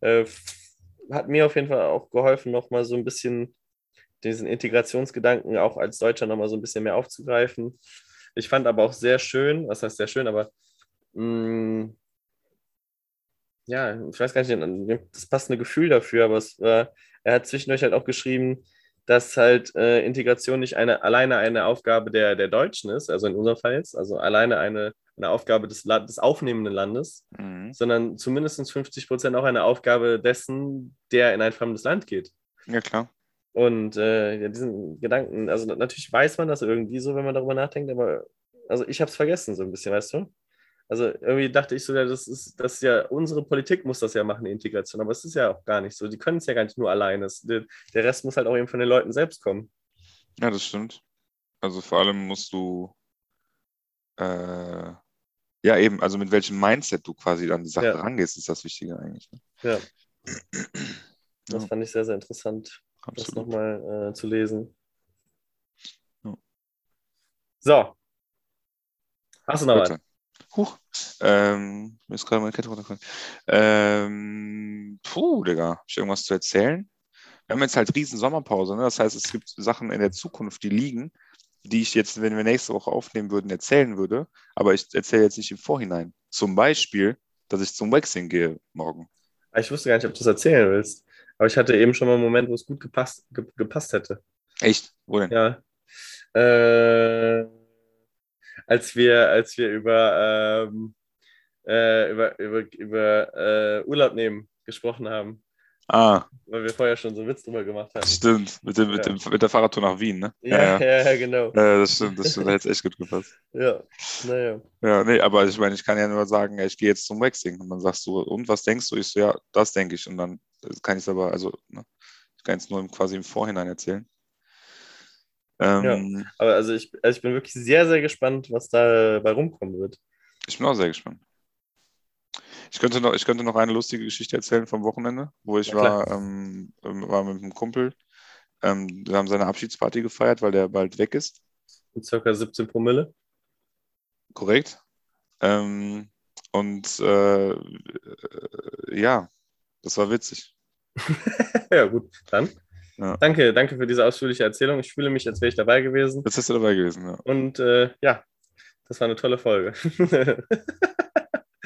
Äh, hat mir auf jeden Fall auch geholfen, nochmal so ein bisschen diesen Integrationsgedanken auch als Deutscher nochmal so ein bisschen mehr aufzugreifen. Ich fand aber auch sehr schön, was heißt sehr schön, aber mh, ja, ich weiß gar nicht, das passende Gefühl dafür, aber es war, er hat zwischendurch halt auch geschrieben, dass halt äh, Integration nicht eine, alleine eine Aufgabe der, der Deutschen ist, also in unserem Fall jetzt, also alleine eine, eine Aufgabe des, La- des aufnehmenden Landes, Mhm. sondern zumindest 50 Prozent auch eine Aufgabe dessen, der in ein fremdes Land geht. Ja, klar. Und äh, ja, diesen Gedanken, also natürlich weiß man das irgendwie so, wenn man darüber nachdenkt, aber also ich habe es vergessen so ein bisschen, weißt du? Also irgendwie dachte ich so, ja, das ist, das ist ja, unsere Politik muss das ja machen, die Integration, aber es ist ja auch gar nicht so. Die können es ja gar nicht nur alleine. Der, der Rest muss halt auch eben von den Leuten selbst kommen. Ja, das stimmt. Also vor allem musst du, äh, ja eben, also mit welchem Mindset du quasi an die Sache Ja. rangehst, ist das Wichtige eigentlich. Ne? Ja. <clears throat> Das Ja. fand ich sehr, sehr interessant, das Absolut. nochmal äh, zu lesen. Ja. So. Hast du noch was? Huch. Ähm, mir ist gerade meine Kette runtergefallen. Ähm, puh, Digga, hab ich irgendwas zu erzählen? Wir haben jetzt halt riesen Sommerpause, ne? Das heißt, es gibt Sachen in der Zukunft, die liegen, die ich jetzt, wenn wir nächste Woche aufnehmen würden, erzählen würde. Aber ich erzähle jetzt nicht im Vorhinein. Zum Beispiel, dass ich zum Waxing gehe morgen. Ah, Ich wusste gar nicht, ob du das erzählen willst. Aber ich hatte eben schon mal einen Moment, wo es gut gepasst, ge gepasst hätte. Echt? Wo denn? Ja. Äh, als wir, als wir über, ähm, äh, über, über, über äh, Urlaub nehmen gesprochen haben, Ah, weil wir vorher schon so einen Witz drüber gemacht haben. stimmt. Mit, dem, mit, Ja. dem, mit der Fahrradtour nach Wien, ne? Ja, ja. ja, genau. Ja, das stimmt, das stimmt. Da hätte es echt gut gepasst. <laughs> Ja, naja. Ja, nee, aber ich meine, ich kann ja nur sagen, ja, ich gehe jetzt zum Waxing. Und dann sagst du, und was denkst du? Ich so, ja, das denke ich. Und dann kann ich es aber, also, ne, ich kann es nur quasi im Vorhinein erzählen. Ähm, Aber also ich, also ich bin wirklich sehr, sehr gespannt, was da bei rumkommen wird. Ich bin auch sehr gespannt. Ich könnte noch, ich könnte noch eine lustige Geschichte erzählen vom Wochenende, wo ich Ja, war, ähm, ähm, war mit einem Kumpel. Ähm, wir haben seine Abschiedsparty gefeiert, weil der bald weg ist. Mit circa 17 Promille. Korrekt. Ähm, und äh, äh, ja, das war witzig. <laughs> ja, gut, dann. Ja. Danke, danke für diese ausführliche Erzählung. Ich fühle mich, als wäre ich dabei gewesen. Jetzt bist du dabei gewesen, ja. Und äh, ja, das war eine tolle Folge. <laughs>